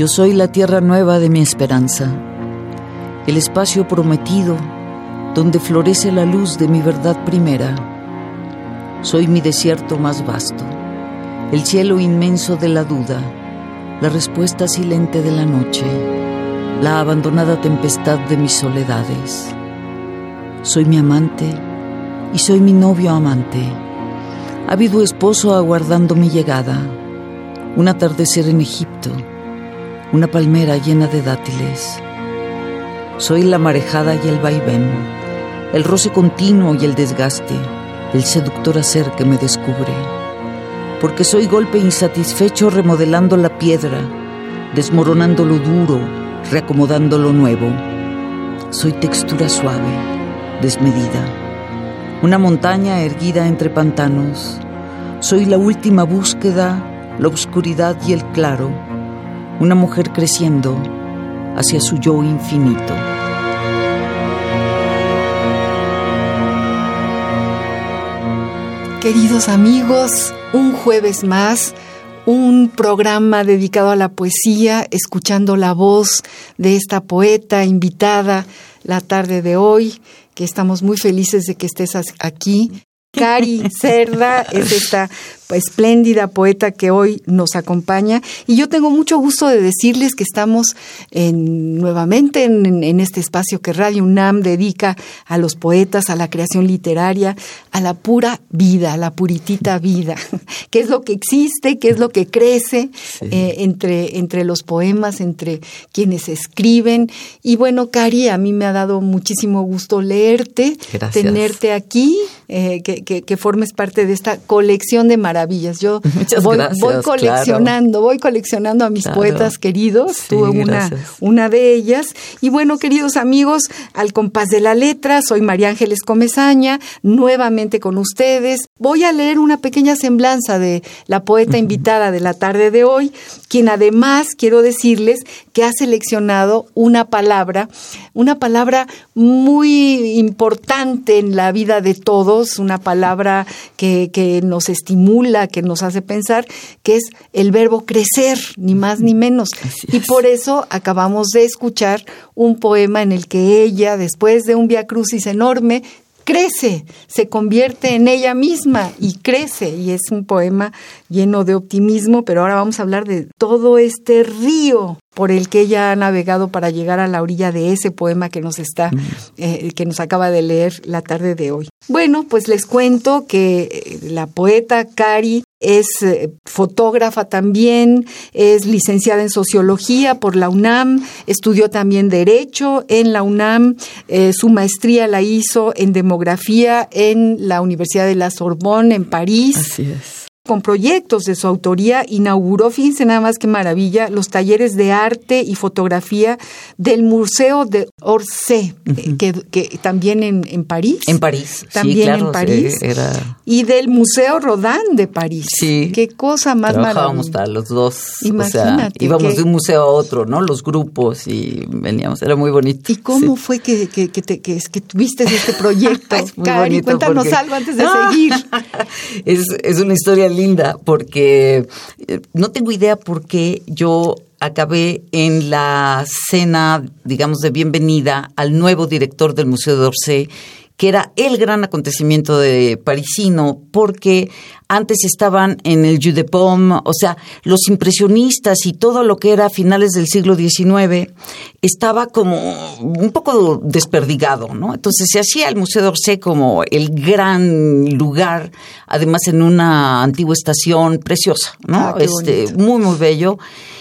Yo soy la tierra nueva de mi esperanza, el espacio prometido donde florece la luz de mi verdad primera. Soy mi desierto más vasto, el cielo inmenso de la duda, la respuesta silente de la noche, la abandonada tempestad de mis soledades. Soy mi amante y soy mi novio amante, ávido esposo aguardando mi llegada, un atardecer en Egipto una palmera llena de dátiles. Soy la marejada y el vaivén, el roce continuo y el desgaste, el seductor hacer que me descubre. Porque soy golpe insatisfecho remodelando la piedra, desmoronando lo duro, reacomodando lo nuevo. Soy textura suave, desmedida, una montaña erguida entre pantanos. Soy la última búsqueda, la oscuridad y el claro una mujer creciendo hacia su yo infinito. Queridos amigos, un jueves más, un programa dedicado a la poesía, escuchando la voz de esta poeta invitada la tarde de hoy, que estamos muy felices de que estés aquí. Cari Cerda es esta espléndida poeta que hoy nos acompaña. Y yo tengo mucho gusto de decirles que estamos en, nuevamente en, este espacio que Radio UNAM dedica a los poetas, a la creación literaria, a la pura vida, a la puritita vida, qué es lo que existe, qué es lo que crece eh, entre, entre los poemas, entre quienes escriben. Y bueno, Cari, a mí me ha dado muchísimo gusto leerte, tenerte aquí, eh, que, que, formes parte de esta colección de maravillas yo voy, coleccionando, voy coleccionando a mis poetas queridos. Tuve una, una de ellas. Y bueno, queridos amigos, al compás de la letra, soy María Ángeles Comezaña, nuevamente con ustedes. Voy a leer una pequeña semblanza de la poeta invitada de la tarde de hoy, quien además quiero decirles que ha seleccionado una palabra, una palabra muy importante en la vida de todos, una palabra que, que nos estimula que nos hace pensar, que es el verbo crecer, ni más ni menos. Y por eso acabamos de escuchar un poema en el que ella, después de un via crucis enorme, crece, se convierte en ella misma y crece. Y es un poema lleno de optimismo, pero ahora vamos a hablar de todo este río por el que ella ha navegado para llegar a la orilla de ese poema que nos está, eh, que nos acaba de leer la tarde de hoy. Bueno, pues les cuento que eh, la poeta Cari es eh, fotógrafa también, es licenciada en sociología por la UNAM, estudió también derecho en la UNAM, su maestría la hizo en demografía en la Universidad de la Sorbonne en París. Así es con proyectos de su autoría, inauguró, fíjense nada más que maravilla, los talleres de arte y fotografía del Museo de Orsay, eh, que, también en, París. En París, también en París. Y del Museo Rodin de París. Sí. Qué cosa más maravillosa. los dos. Imagínate. íbamos de un museo a otro, ¿no? Los grupos y veníamos, era muy bonito. ¿Y cómo fue que, que, que, que, tuviste este proyecto? Cari, cuéntanos algo antes de seguir. es, es una historia linda linda porque eh, no tengo idea por qué yo acabé en la cena, digamos, de bienvenida al nuevo director del Museo d'Orsay que era el gran acontecimiento de parisino, porque antes estaban en el Jeu de o sea, los impresionistas y todo lo que era a finales del siglo XIX estaba como un poco desperdigado, ¿no? Entonces se hacía el Museo d'Orsay como el gran lugar, además en una antigua estación preciosa, ¿no? Ah, este, muy, muy bello.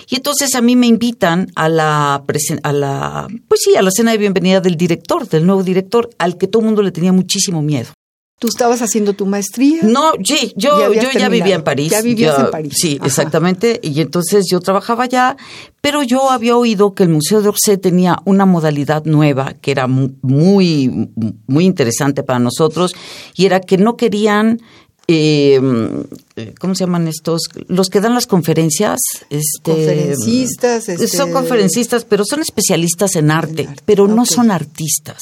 Y entonces a mí me invitan a la, a la, pues sí, a la cena de bienvenida del director, del nuevo director, al que todo el mundo le tenía muchísimo miedo. ¿Tú estabas haciendo tu maestría? No, sí, yo, yo ya vivía en París. Ya vivías en París. Sí, exactamente. Y entonces yo trabajaba allá, pero yo había oído que el Museo de Orsay tenía una modalidad nueva que era muy, muy interesante para nosotros y era que no querían eh, ¿cómo se llaman estos? Los que dan las conferencias. Este, conferencistas. Este... Son conferencistas, pero son especialistas en arte, pero no son artistas.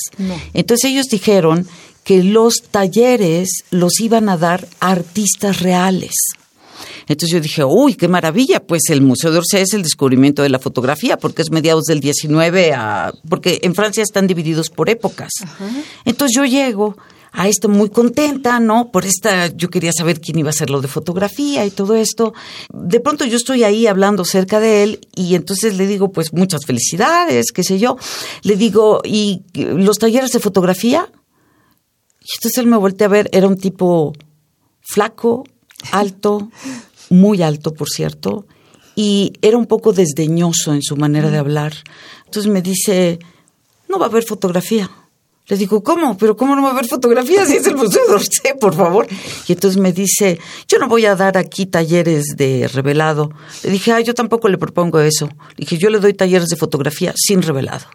Entonces ellos dijeron que los talleres los iban a dar artistas reales. Entonces yo dije, uy, qué maravilla, pues el Museo de Orsay es el descubrimiento de la fotografía, porque es mediados del 19 a... porque en Francia están divididos por épocas. Entonces yo llego a esto muy contenta, ¿no? Por esta, yo quería saber quién iba a hacer lo de fotografía y todo esto. De pronto yo estoy ahí hablando cerca de él y entonces le digo, pues muchas felicidades, qué sé yo. Le digo, ¿y los talleres de fotografía? Y entonces él me voltea a ver, era un tipo flaco, alto, muy alto, por cierto, y era un poco desdeñoso en su manera de hablar. Entonces me dice, no va a haber fotografía. Le digo, ¿cómo? ¿Pero cómo no va a haber fotografías si es el Museo de por favor? Y entonces me dice, yo no voy a dar aquí talleres de revelado. Le dije, ah, yo tampoco le propongo eso. Le dije, yo le doy talleres de fotografía sin revelado.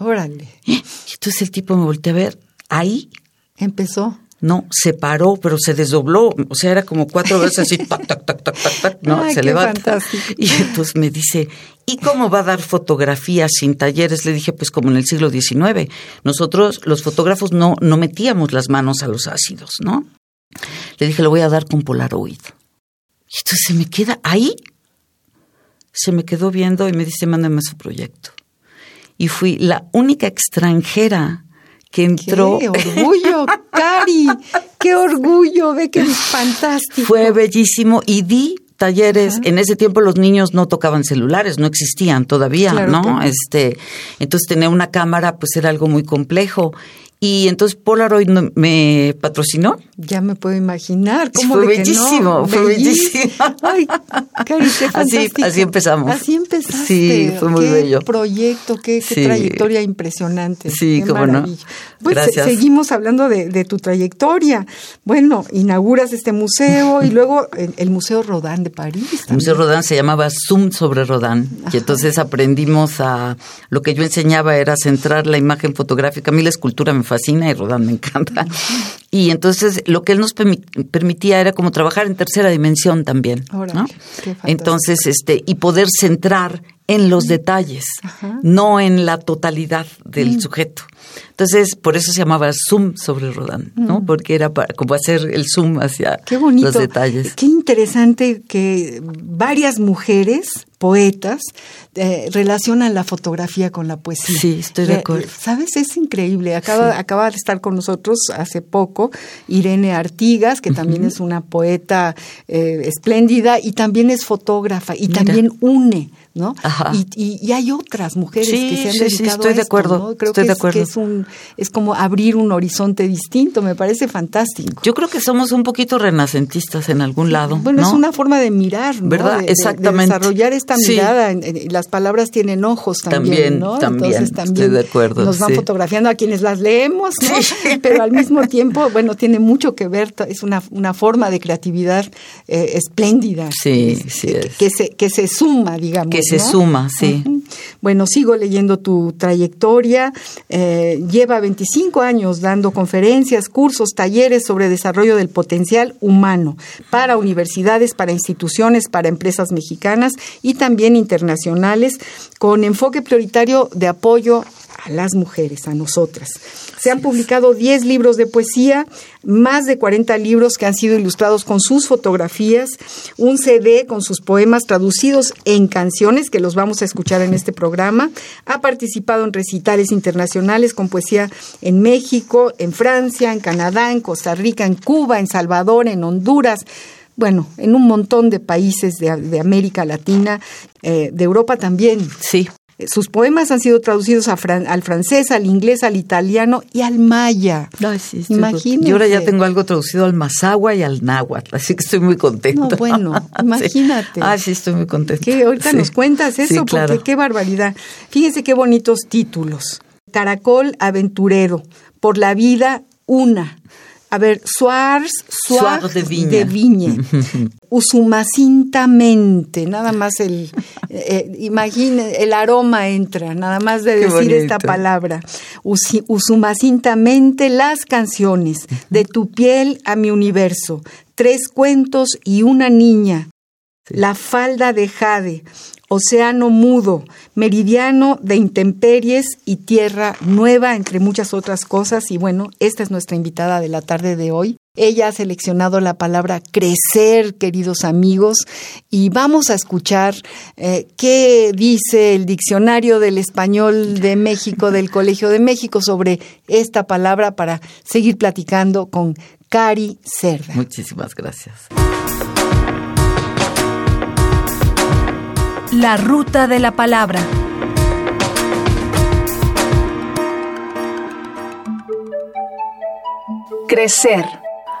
Órale. Y entonces el tipo me volteó a ver. Ahí empezó. No, se paró, pero se desdobló. O sea, era como cuatro veces así, tac, tac, tac, tac, tac, tac, ¿no? se levanta. Y entonces me dice, ¿y cómo va a dar fotografías sin talleres? Le dije, pues como en el siglo XIX. Nosotros, los fotógrafos, no, no metíamos las manos a los ácidos, ¿no? Le dije, lo voy a dar con Polaroid. Y entonces se me queda ahí. Se me quedó viendo y me dice, mándame su proyecto. Y fui la única extranjera que entró. ¡Qué orgullo, Cari! ¡Qué orgullo! Ve que fantástico. Fue bellísimo y di talleres. En ese tiempo los niños no tocaban celulares, no existían todavía, ¿no? Este, entonces tener una cámara pues era algo muy complejo y entonces Polaroid me patrocinó. Ya me puedo imaginar. ¿Cómo fue bellísimo, fue bellísimo. Ay, así, así empezamos. Así empezaste. Sí, fue muy qué bello. proyecto, qué, qué trayectoria impresionante. Sí, cómo no. Pues Gracias. seguimos hablando de, de, tu trayectoria. Bueno, inauguras este museo y luego el, el Museo Rodin de París. También. El Museo Rodin se llamaba Zoom sobre Rodin. Ajá. Y entonces aprendimos a... Lo que yo enseñaba era centrar la imagen fotográfica. A mí la escultura me fascina y Rodin me encanta. Y entonces lo que él nos permitía era como trabajar en tercera dimensión también. ¿no? Entonces, este, y poder centrar en los detalles, Ajá. no en la totalidad del Mm. sujeto. Entonces, por eso se llamaba zoom sobre Rodin, ¿no? Mm. Porque era para, como hacer el zoom hacia Qué bonito. los detalles. Qué interesante que varias mujeres, poetas, eh, relacionan la fotografía con la poesía. Sí, estoy de Eh, acuerdo. ¿Sabes? Es increíble. Acaba, Sí. acaba de estar con nosotros hace poco Irene Artigas, que también es una poeta eh, espléndida y también es fotógrafa y Mira. también une. ¿no? Ajá. Y, y, y hay otras mujeres Sí, que se han sí, sí, dedicado estoy a de acuerdo, ¿no? Creo estoy que, de es, acuerdo. que es, un, es como abrir un horizonte distinto, me parece fantástico. Yo creo que somos un poquito renacentistas en algún lado. Bueno, ¿no? es una forma de mirar, ¿no? ¿Verdad? De- de- de Exactamente. desarrollar esta Sí. mirada. en- las palabras tienen ojos también, También, ¿no? también, Entonces estoy también de acuerdo, nos van sí. fotografiando a quienes las leemos, ¿no? Sí. Pero al mismo tiempo, bueno, tiene mucho que ver, es una, una forma de creatividad eh, espléndida. Sí, Es- sí que, es. que se, que se suma, digamos. Que se ¿no? suma, sí. Bueno, sigo leyendo tu trayectoria. Eh, lleva 25 años dando conferencias, cursos, talleres sobre desarrollo del potencial humano para universidades, para instituciones, para empresas mexicanas y también internacionales, con enfoque prioritario de apoyo a las mujeres, a nosotras. Se han publicado 10 libros de poesía, más de 40 libros que han sido ilustrados con sus fotografías, un CD con sus poemas traducidos en canciones que los vamos a escuchar en este programa. Ha participado en recitales internacionales con poesía en México, en Francia, en Canadá, en Costa Rica, en Cuba, en Salvador, en Honduras bueno, en un montón de países de, América Latina, eh, de Europa también. Sí. Sus poemas han sido traducidos al francés, al inglés, al italiano y al maya. sí, Imagínese. Yo ahora ya tengo algo traducido al mazagua y al náhuatl, así que estoy muy contenta. No, bueno, imagínate. Ah, sí, estoy muy contenta. Que ahorita nos cuentas eso, porque qué barbaridad. Fíjense qué bonitos títulos. Caracol aventurero, por la vida una. A ver, Suárez, Suárez de Viña. De. Usumacintamente, nada más el, eh, imagine, el aroma entra, nada más de decir esta palabra. usumacintamente las canciones, de tu piel a mi universo, tres cuentos y una niña, la falda de jade, océano mudo, meridiano de intemperies y tierra nueva, entre muchas otras cosas. Y bueno, esta es nuestra invitada de la tarde de hoy. Ella ha seleccionado la palabra crecer, queridos amigos, y vamos a escuchar eh, qué dice el diccionario del español de México, del Colegio de México, sobre esta palabra para seguir platicando con Cari Cerda. Muchísimas gracias. La ruta de la palabra. Crecer.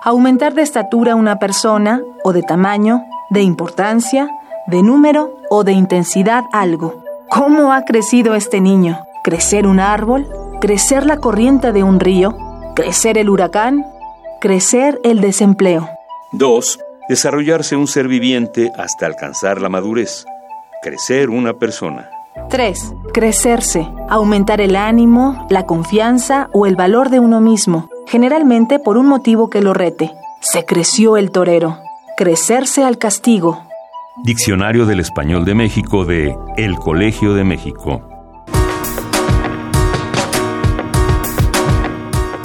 Aumentar de estatura una persona o de tamaño, de importancia, de número o de intensidad algo. ¿Cómo ha crecido este niño? ¿Crecer un árbol? ¿Crecer la corriente de un río? ¿Crecer el huracán? ¿Crecer el desempleo? 2. Desarrollarse un ser viviente hasta alcanzar la madurez. Crecer una persona. 3. Crecerse. Aumentar el ánimo, la confianza o el valor de uno mismo, generalmente por un motivo que lo rete. Se creció el torero. Crecerse al castigo. Diccionario del Español de México de El Colegio de México.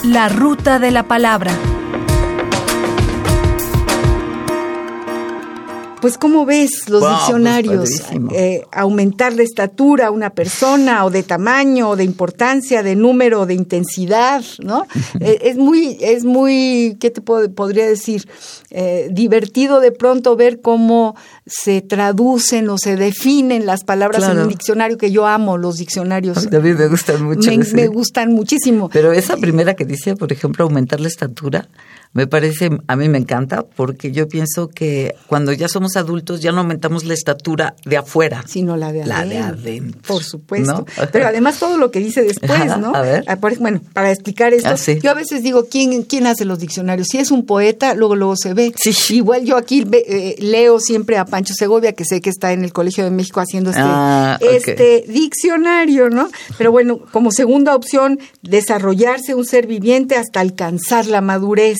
La ruta de la palabra. Pues ¿cómo ves los pues, diccionarios? Eh, aumentar la estatura a una persona o de tamaño o de importancia, de número, o de intensidad, ¿no? Eh, es muy, es muy, ¿qué te podría decir? Eh, divertido de pronto ver cómo se traducen o se definen las palabras en un diccionario que yo amo los diccionarios. A mí me gustan mucho. Me, gustan muchísimo. Pero esa primera que dice, por ejemplo, aumentar la estatura, me parece, a mí me encanta porque yo pienso que cuando ya somos adultos ya no aumentamos la estatura de afuera, sino la de adentro. La de adentro. Por supuesto. Pero además todo lo que dice después, ¿no? A ver. Ah, bueno, para explicar esto, ah, yo a veces digo, ¿quién, ¿quién hace los diccionarios? Si es un poeta, luego luego se ve. Sí. Igual yo aquí eh, leo siempre a Pancho Segovia, que sé que está en el Colegio de México haciendo este, ah, este diccionario, ¿no? Pero bueno, como segunda opción, desarrollarse un ser viviente hasta alcanzar la madurez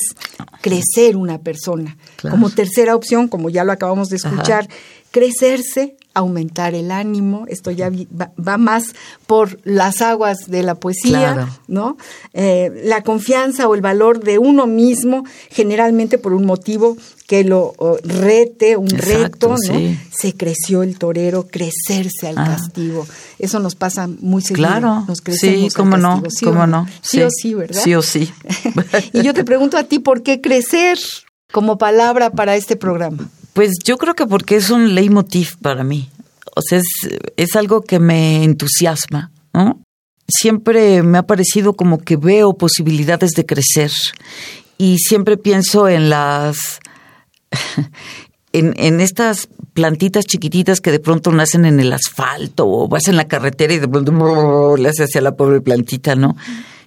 crecer una persona. Como tercera opción, como ya lo acabamos de escuchar, crecerse, aumentar el ánimo, esto ya va, más por las aguas de la poesía, ¿no? Eh, la confianza o el valor de uno mismo, generalmente por un motivo que lo rete, un reto, ¿no? Se creció el torero, crecerse al ah. castigo. Eso nos pasa muy seguido. Claro, nos sí, cómo no, ¿sí cómo no. Sí. o sí, ¿verdad? Sí o sí. y yo te pregunto a ti, ¿por qué crecer como palabra para este programa? Pues yo creo que porque es un leitmotiv para mí. O sea, es, es algo que me entusiasma, ¿no? Siempre me ha parecido como que veo posibilidades de crecer y siempre pienso en las en, en, estas plantitas chiquititas que de pronto nacen en el asfalto o vas en la carretera y de pronto le hace hacia la pobre plantita, ¿no?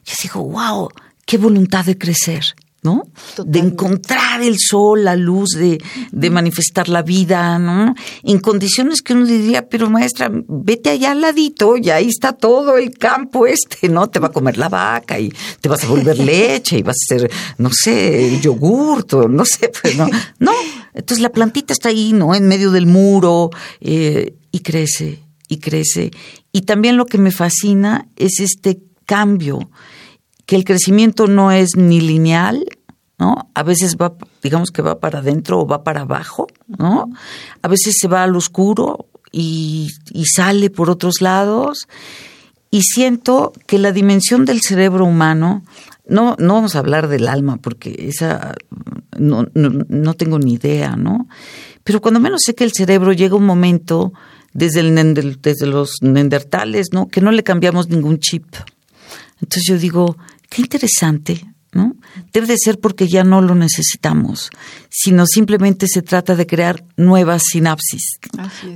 Yo digo, wow, qué voluntad de crecer. ¿No? De encontrar el sol, la luz, de, de, manifestar la vida, ¿no? En condiciones que uno diría, pero maestra, vete allá al ladito, y ahí está todo el campo este, ¿no? Te va a comer la vaca y te vas a volver leche y vas a hacer, no sé, yogurt o no sé, pues no. No, entonces la plantita está ahí, ¿no? En medio del muro eh, y crece y crece. Y también lo que me fascina es este cambio que el crecimiento no es ni lineal, ¿no? A veces va, digamos que va para adentro o va para abajo, ¿no? A veces se va al oscuro y, y sale por otros lados. Y siento que la dimensión del cerebro humano, no, no vamos a hablar del alma, porque esa no, no, no tengo ni idea, ¿no? Pero cuando menos sé que el cerebro llega un momento desde, el, desde los neandertales, ¿no? Que no le cambiamos ningún chip. Entonces yo digo, qué interesante, ¿no? Debe de ser porque ya no lo necesitamos, sino simplemente se trata de crear nuevas sinapsis,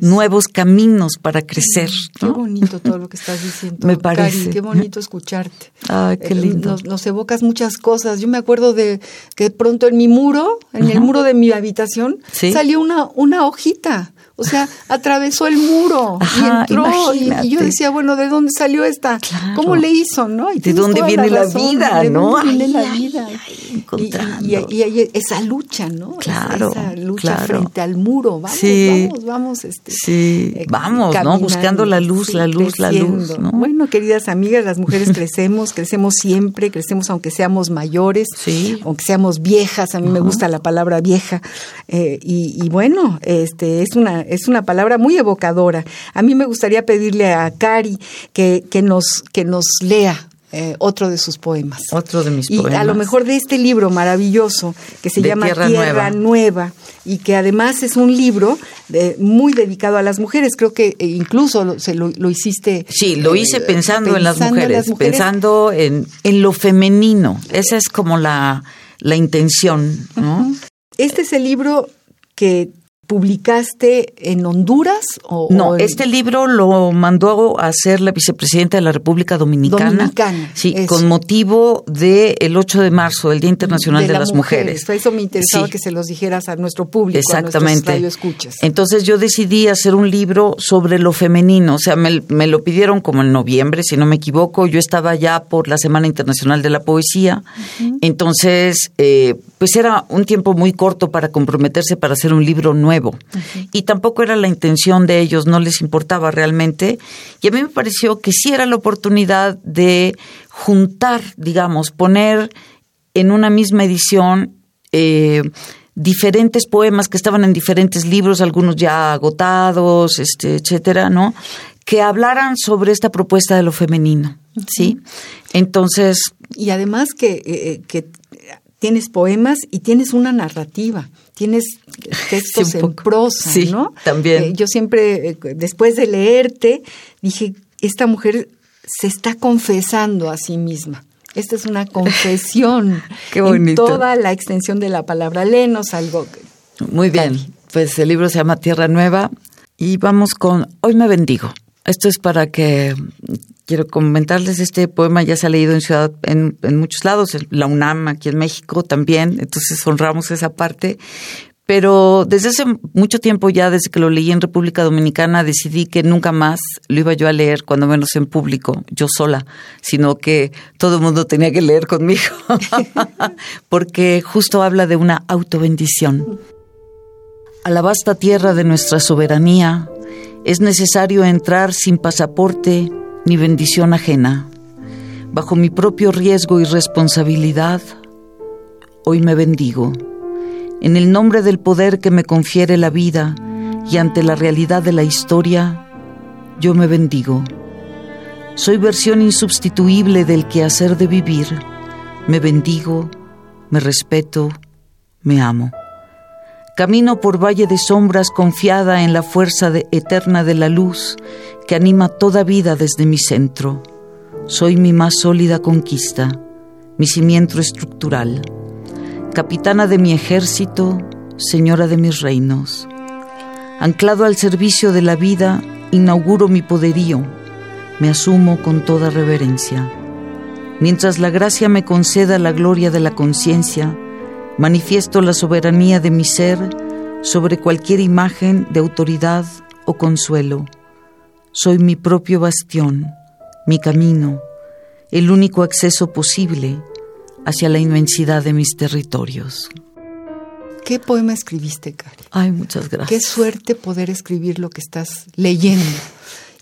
nuevos caminos para crecer. Qué bonito todo lo que estás diciendo. me parece. qué bonito escucharte. Ay, qué eh, lindo. Nos, evocas muchas cosas. Yo me acuerdo de que pronto en mi muro, en el muro de mi habitación, salió una, una hojita o sea, atravesó el muro y entró. Y, yo decía, bueno, ¿de dónde salió esta? ¿Cómo le hizo, no? ¿De dónde viene la, vida, no? ¿De dónde viene la vida? y, y, esa lucha, ¿no? Claro. Esa, lucha frente al muro. Vamos, vamos, vamos. Este, sí, eh, vamos, ¿no? Buscando la luz, la luz, la luz. ¿no? Bueno, queridas amigas, las mujeres crecemos, crecemos siempre, crecemos aunque seamos mayores, aunque seamos viejas. A mí me gusta la palabra vieja. Eh, y, y bueno, este es una es una palabra muy evocadora. A mí me gustaría pedirle a Cari que, que, nos, que nos lea eh, otro de sus poemas. Otro de mis poemas. Y a lo mejor de este libro maravilloso que se llama Tierra, Nueva. y que además es un libro de, muy dedicado a las mujeres. Creo que eh, incluso lo, se lo, hiciste. Sí, lo hice eh, pensando, en, las mujeres, pensando en, en, lo femenino. Esa es como la, la intención. ¿no? Este es el libro que publicaste en Honduras? O, no, este libro lo mandó a hacer la vicepresidenta de la República Dominicana. Dominicana. Sí, con motivo del el 8 de marzo, el Día Internacional de, las Mujeres. Eso me interesaba que se los dijeras a nuestro público, Exactamente. a nuestros Entonces yo decidí hacer un libro sobre lo femenino. O sea, me, lo pidieron como en noviembre, si no me equivoco. Yo estaba ya por la Semana Internacional de la Poesía. Entonces, eh, pues era un tiempo muy corto para comprometerse para hacer un libro nuevo y tampoco era la intención de ellos, no les importaba realmente. Y a mí me pareció que sí era la oportunidad de juntar, digamos, poner en una misma edición eh, diferentes poemas que estaban en diferentes libros, algunos ya agotados, este, etcétera, ¿no? Que hablaran sobre esta propuesta de lo femenino, ¿sí? Entonces. Y además que, eh, eh, que tienes poemas y tienes una narrativa tienes textos en prosa, sí, ¿no? También. Eh, yo siempre, eh, después de leerte, dije, esta mujer se está confesando a sí misma. Esta es una confesión Qué bonito. en toda la extensión de la palabra. Léenos algo. Muy bien. Pues el libro se llama Tierra Nueva y vamos con Hoy me bendigo. Esto es para que quiero comentarles este poema ya se ha leído en ciudad en, muchos lados, en la UNAM aquí en México también, entonces honramos esa parte. Pero desde hace mucho tiempo ya, desde que lo leí en República Dominicana, decidí que nunca más lo iba yo a leer, cuando menos en público, yo sola, sino que todo el mundo tenía que leer conmigo, porque justo habla de una autobendición. A la vasta tierra de nuestra soberanía es necesario entrar sin pasaporte ni bendición ajena. Bajo mi propio riesgo y responsabilidad, hoy me bendigo. En el nombre del poder que me confiere la vida y ante la realidad de la historia, yo me bendigo. Soy versión insubstituible del quehacer de vivir. Me bendigo, me respeto, me amo. Camino por valle de sombras confiada en la fuerza eterna de la luz que anima toda vida desde mi centro. Soy mi más sólida conquista, mi cimiento estructural, capitana de mi ejército, señora de mis reinos. Anclado al servicio de la vida, inauguro mi poderío, me asumo con toda reverencia. Mientras la gracia me conceda la gloria de la conciencia, Manifiesto la soberanía de mi ser sobre cualquier imagen de autoridad o consuelo. Soy mi propio bastión, mi camino, el único acceso posible hacia la inmensidad de mis territorios. ¿Qué poema escribiste, Cari? Ay, muchas gracias. Qué suerte poder escribir lo que estás leyendo.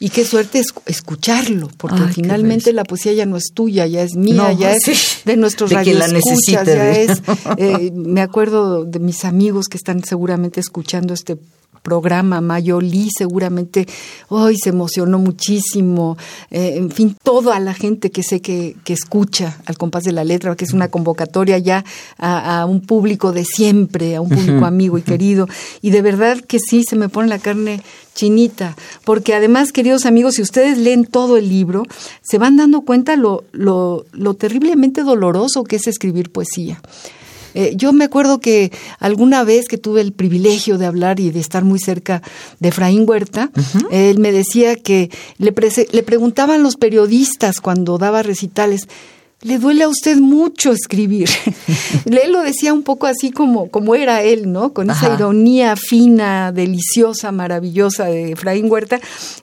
Y qué suerte escucharlo, porque finalmente la poesía ya no es tuya, ya es mía, ya es de nuestros radioescuchas, ya es... Eh, me acuerdo de mis amigos que están seguramente escuchando este programa, Mayoli seguramente hoy se emocionó muchísimo, eh, en fin, toda la gente que sé que, que, escucha al compás de la letra, que es una convocatoria ya a, un público de siempre, a un público amigo y querido, y de verdad que sí, se me pone la carne chinita, porque además, queridos amigos, si ustedes leen todo el libro, se van dando cuenta lo, lo, lo terriblemente doloroso que es escribir poesía. Eh, yo me acuerdo que alguna vez que tuve el privilegio de hablar y de estar muy cerca de Efraín Huerta, él me decía que le, le preguntaban los periodistas cuando daba recitales, le duele a usted mucho escribir. él lo decía un poco así como, como era él, ¿no? Con esa ironía fina, deliciosa, maravillosa de Efraín Huerta,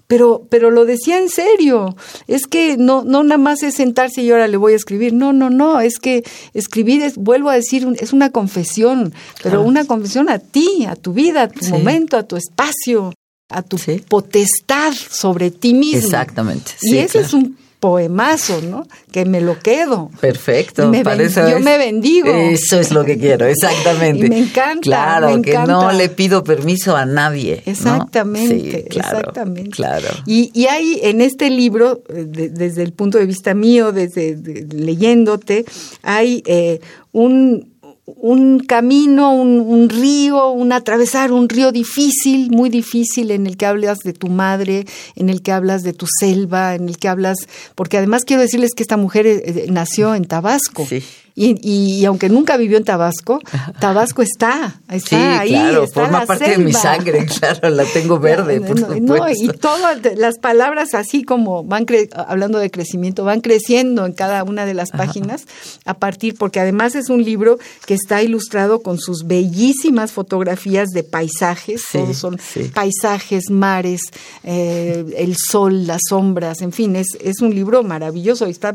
pero, pero lo decía en serio. Es que no, no nada más es sentarse y ahora le voy a escribir. No, no, no, es que escribir es, vuelvo a decir, es una confesión, pero una confesión a ti, a tu vida, a tu momento, a tu espacio, a tu potestad sobre ti mismo. Exactamente. y ese es un poemazo, ¿no? Que me lo quedo. Perfecto. Me yo me bendigo. Eso es lo que quiero, exactamente. Y me encanta. Claro, que no le pido permiso a nadie. Exactamente, exactamente. Claro. Y, y, hay en este libro, eh, desde el punto de vista mío, desde leyéndote, hay eh, un un camino, un, río, un atravesar un río difícil, muy difícil, en el que hablas de tu madre, en el que hablas de tu selva, en el que hablas, porque además quiero decirles que esta mujer eh, nació en Tabasco. Sí. Y, y, aunque nunca vivió en Tabasco, Tabasco está, está ahí, claro, forma parte de mi sangre, claro, la tengo verde. no, y todas las palabras así como van hablando de crecimiento, van creciendo en cada una de las páginas a partir, porque además es un libro que está ilustrado con sus bellísimas fotografías de paisajes, todos son paisajes, mares, eh, el sol, las sombras, en fin, es, es un libro maravilloso. Y está,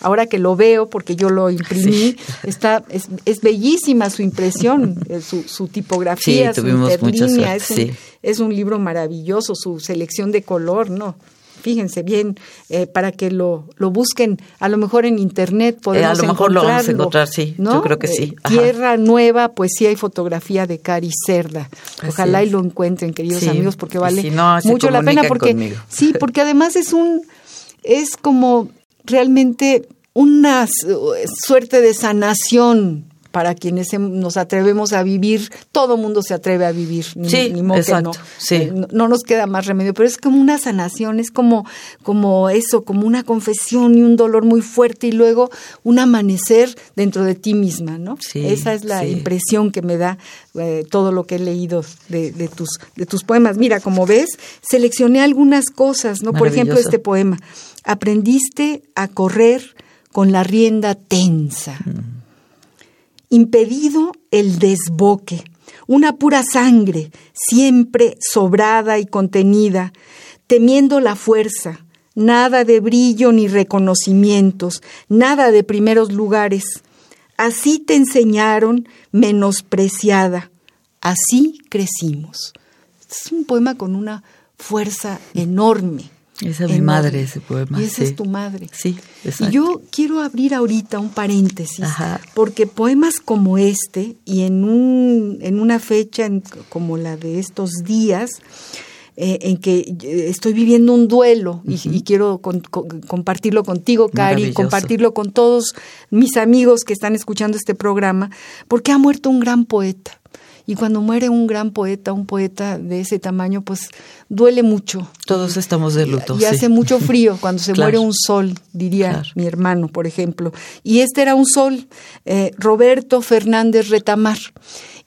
ahora que lo veo, porque yo lo imprimí está, es, es, bellísima su impresión, eh, su, su tipografía, su interlínea, es un, es un libro maravilloso, su selección de color, ¿no? fíjense bien, eh, para que lo, lo busquen, a lo mejor en internet podemos eh, A lo mejor lo vamos a encontrar, sí, yo creo que sí. Tierra Nueva, poesía y fotografía de Cari Cerda. Ojalá y lo encuentren, queridos amigos, porque vale mucho la pena, porque sí, porque además es un, es como realmente una suerte de sanación para quienes nos atrevemos a vivir, todo mundo se atreve a vivir, ni, sí, exacto, no. Sí. Eh, no, nos queda más remedio, pero es como una sanación, es como, como eso, como una confesión y un dolor muy fuerte y luego un amanecer dentro de ti misma, ¿no? Esa es la impresión que me da eh, todo lo que he leído de, de, tus, de tus poemas. Mira, como ves, seleccioné algunas cosas, ¿no? Por ejemplo, este poema, aprendiste a correr con la rienda tensa. Impedido el desboque, una pura sangre, siempre sobrada y contenida, temiendo la fuerza, nada de brillo ni reconocimientos, nada de primeros lugares. Así te enseñaron, menospreciada. Así crecimos. Es un poema con una fuerza enorme. Esa es mi madre, ese poema. Y esa es tu madre. Sí, exacto. Y yo quiero abrir ahorita un paréntesis, porque poemas como este, y en, un, en una fecha como la de estos días, eh, en que estoy viviendo un duelo y, quiero compartirlo contigo, Cari, compartirlo con todos mis amigos que están escuchando este programa, porque ha muerto un gran poeta. Y cuando muere un gran poeta, un poeta de ese tamaño, pues duele mucho. Todos estamos de luto. Y, hace mucho frío cuando se muere un sol, diría mi hermano, por ejemplo. Y este era un sol, eh, Roberto Fernández Retamar.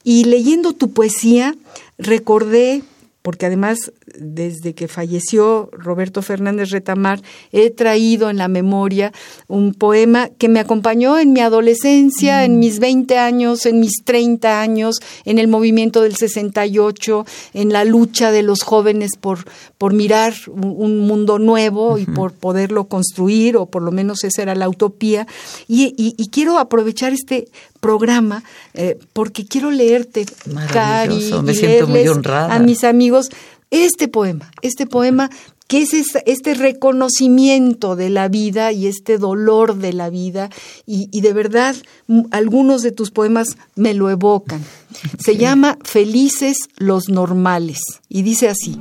Y leyendo tu poesía, recordé porque además desde que falleció Roberto Fernández Retamar, he traído en la memoria un poema que me acompañó en mi adolescencia, en mm. mis 20 años, en mis 30 años, en el movimiento del 68, en la lucha de los jóvenes por, por mirar un, mundo nuevo y por poderlo construir, o por lo menos esa era la utopía. Y, quiero aprovechar este programa eh, porque quiero leerte, Cari, me siento muy honrada. a mis amigos este poema, este poema que es este reconocimiento de la vida y este dolor de la vida, y, de verdad algunos de tus poemas me lo evocan. Se llama Felices los Normales, y dice así,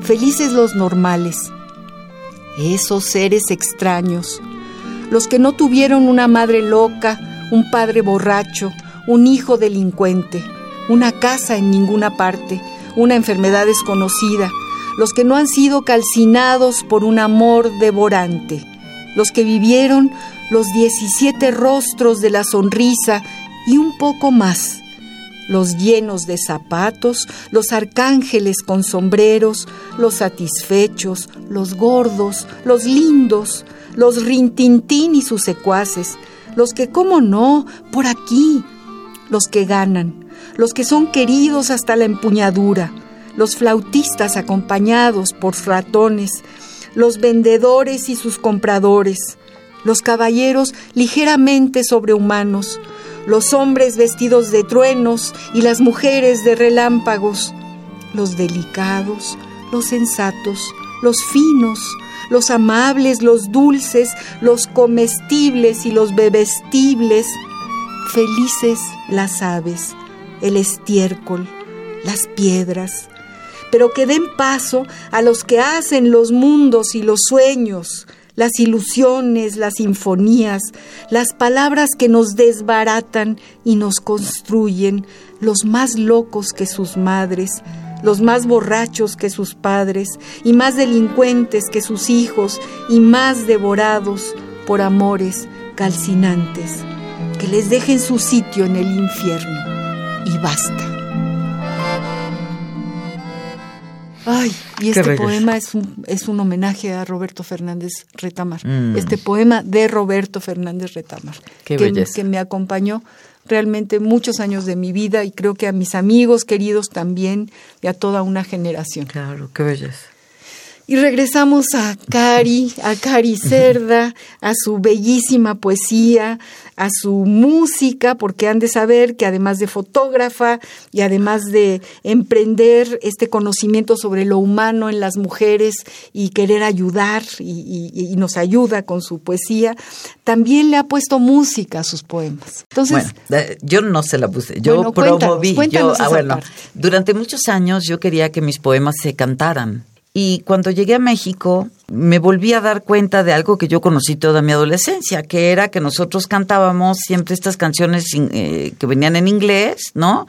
Felices los normales, esos seres extraños, los que no tuvieron una madre loca, un padre borracho, un hijo delincuente, una casa en ninguna parte, una enfermedad desconocida, los que no han sido calcinados por un amor devorante, los que vivieron los 17 rostros de la sonrisa y un poco más, los llenos de zapatos, los arcángeles con sombreros, los satisfechos, los gordos, los lindos, los rintintín y sus secuaces, los que, cómo no, por aquí, los que ganan, los que son queridos hasta la empuñadura, los flautistas acompañados por ratones, los vendedores y sus compradores, los caballeros ligeramente sobrehumanos, los hombres vestidos de truenos y las mujeres de relámpagos, los delicados, los sensatos, los finos, los amables, los dulces, los comestibles y los bebestibles, felices las aves, el estiércol, las piedras, pero que den paso a los que hacen los mundos y los sueños, las ilusiones, las sinfonías, las palabras que nos desbaratan y nos construyen, los más locos que sus madres, los más borrachos que sus padres, y más delincuentes que sus hijos, y más devorados por amores calcinantes, que les dejen su sitio en el infierno, y basta. Ay, y este poema es un, es un homenaje a Roberto Fernández Retamar. Mm. Este poema de Roberto Fernández Retamar, que, que me acompañó realmente muchos años de mi vida y creo que a mis amigos queridos también y a toda una generación. Claro, qué belleza. Y regresamos a Cari, a Cari Cerda, a su bellísima poesía, a su música, porque han de saber que además de fotógrafa y además de emprender este conocimiento sobre lo humano en las mujeres y querer ayudar y, nos ayuda con su poesía, también le ha puesto música a sus poemas. Entonces, yo no se la puse, yo promoví, yo, ah, bueno, durante muchos años yo quería que mis poemas se cantaran. Y cuando llegué a México, me volví a dar cuenta de algo que yo conocí toda mi adolescencia, que era que nosotros cantábamos siempre estas canciones eh, que venían en inglés, ¿no?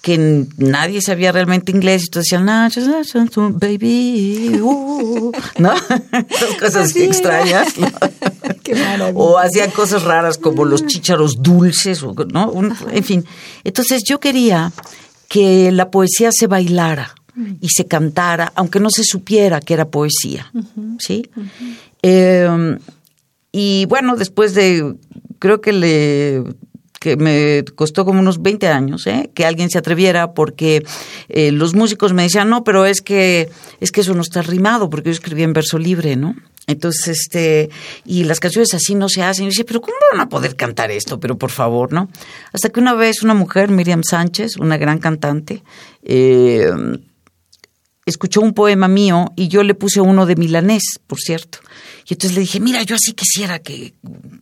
que nadie sabía realmente inglés y todos decían, ah, baby, uh", ¿no? Esas cosas extrañas. Qué o hacían cosas raras como los chícharos dulces, ¿no? en fin. Entonces yo quería que la poesía se bailara y se cantara, aunque no se supiera que era poesía, ¿sí? Em, y bueno, después de, creo que le que me costó como unos 20 años, ¿eh? que alguien se atreviera, porque eh, los músicos me decían, no, pero es que, es que eso no está rimado, porque yo escribí en verso libre, ¿no? Entonces, este, y las canciones así no se hacen. Y yo decía, pero ¿cómo van a poder cantar esto? Pero por favor, ¿no? Hasta que una vez una mujer, Miriam Sánchez, una gran cantante, eh, escuchó un poema mío y yo le puse uno de milanés, por cierto. Y entonces le dije, mira, yo así quisiera que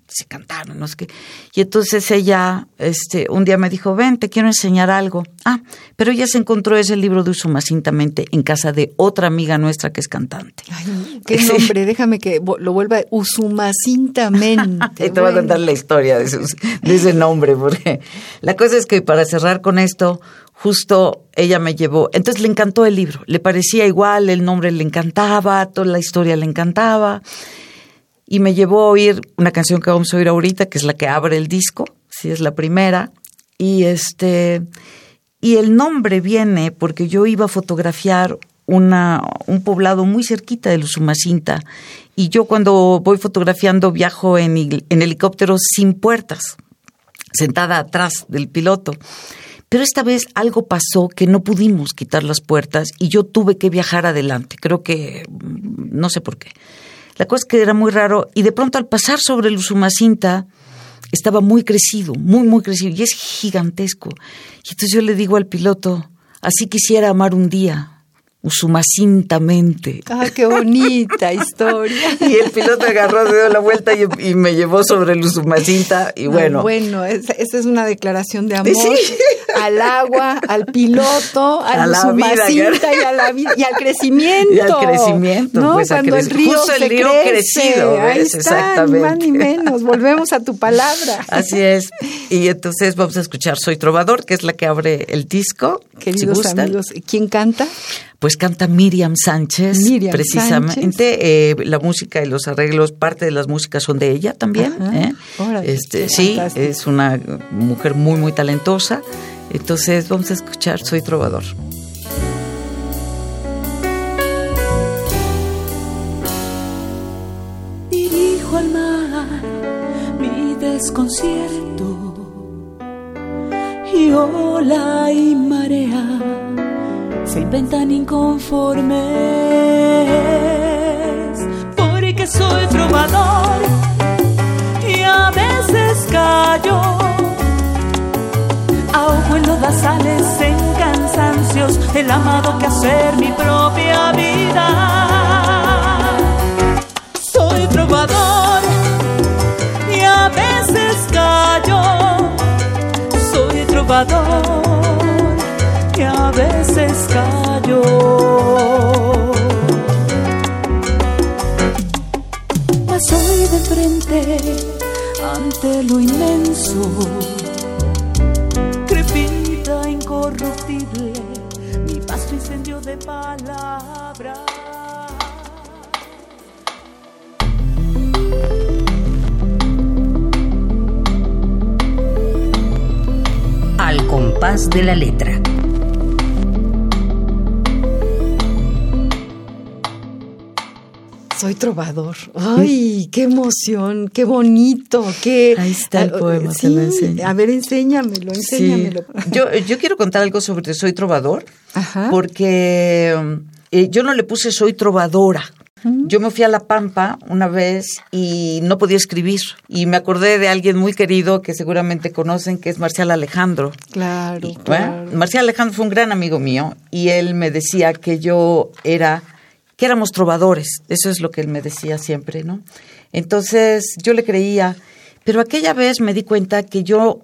se cantara, no sé qué. Y entonces ella, este, un día me dijo, ven, te quiero enseñar algo. Ah, pero ella se encontró ese libro de Usumacintamente en casa de otra amiga nuestra que es cantante. Ay, qué nombre, déjame que lo vuelva Usumacintamente. te voy a contar la historia de, de ese nombre, porque la cosa es que para cerrar con esto, justo ella me llevó, entonces le encantó el libro, le parecía igual, el nombre le encantaba, toda la historia le encantaba, y me llevó a oír una canción que vamos a oír ahorita, que es la que abre el disco, si es la primera, y este, y el nombre viene porque yo iba a fotografiar una, un poblado muy cerquita de los Sumacinta, y yo cuando voy fotografiando viajo en, en helicóptero sin puertas, sentada atrás del piloto. Pero esta vez algo pasó que no pudimos quitar las puertas y yo tuve que viajar adelante. Creo que mm, no sé por qué. La cosa es que era muy raro y de pronto al pasar sobre el Usumacinta estaba muy crecido, muy, muy crecido y es gigantesco. Y entonces yo le digo al piloto, así quisiera amar un día. Usumacintamente. Ah, qué bonita historia. y el piloto agarró, se dio la vuelta y, me llevó sobre el usumacinta y bueno. bueno, esa, es una declaración de amor al agua, al piloto, al a usumacinta y, a la vida, y al crecimiento. Y al crecimiento. ¿no? Pues Cuando el río Justo el río crece, crecido, Ahí está, exactamente. Más ni menos, volvemos a tu palabra. Así es. Y entonces vamos a escuchar Soy Trovador, que es la que abre el disco. Queridos amigos, ¿quién canta? Pues canta Miriam Sánchez, precisamente. Eh, la música y los arreglos, parte de las músicas son de ella también. ¿eh? este, sí, es una mujer muy, muy talentosa. Entonces vamos a escuchar Soy Trovador. Dirijo al mar mi desconcierto y ola y marea se inventan inconformes, porque soy trovador y a veces callo. Ahogo en lodazales, en cansancios, el amado que hacer mi propia vida. Soy trovador y a veces callo. Soy trovador que a veces cayó. Mas hoy de frente ante lo inmenso, crepita incorruptible, mi vasto incendio de palabras. Al compás de la letra. Soy trovador. Ay, qué emoción, qué bonito, qué. Ahí está el poema, sí, A ver, enséñamelo, enséñamelo. Yo, yo quiero contar algo sobre Soy trovador, porque eh, yo no le puse Soy trovadora. Yo me fui a La Pampa una vez y no podía escribir. Y me acordé de alguien muy querido que seguramente conocen, que es Marcial Alejandro. Claro, Marcial Alejandro fue un gran amigo mío y él me decía que yo era que éramos trovadores, eso es lo que él me decía siempre, ¿no? Entonces yo le creía, pero aquella vez me di cuenta que yo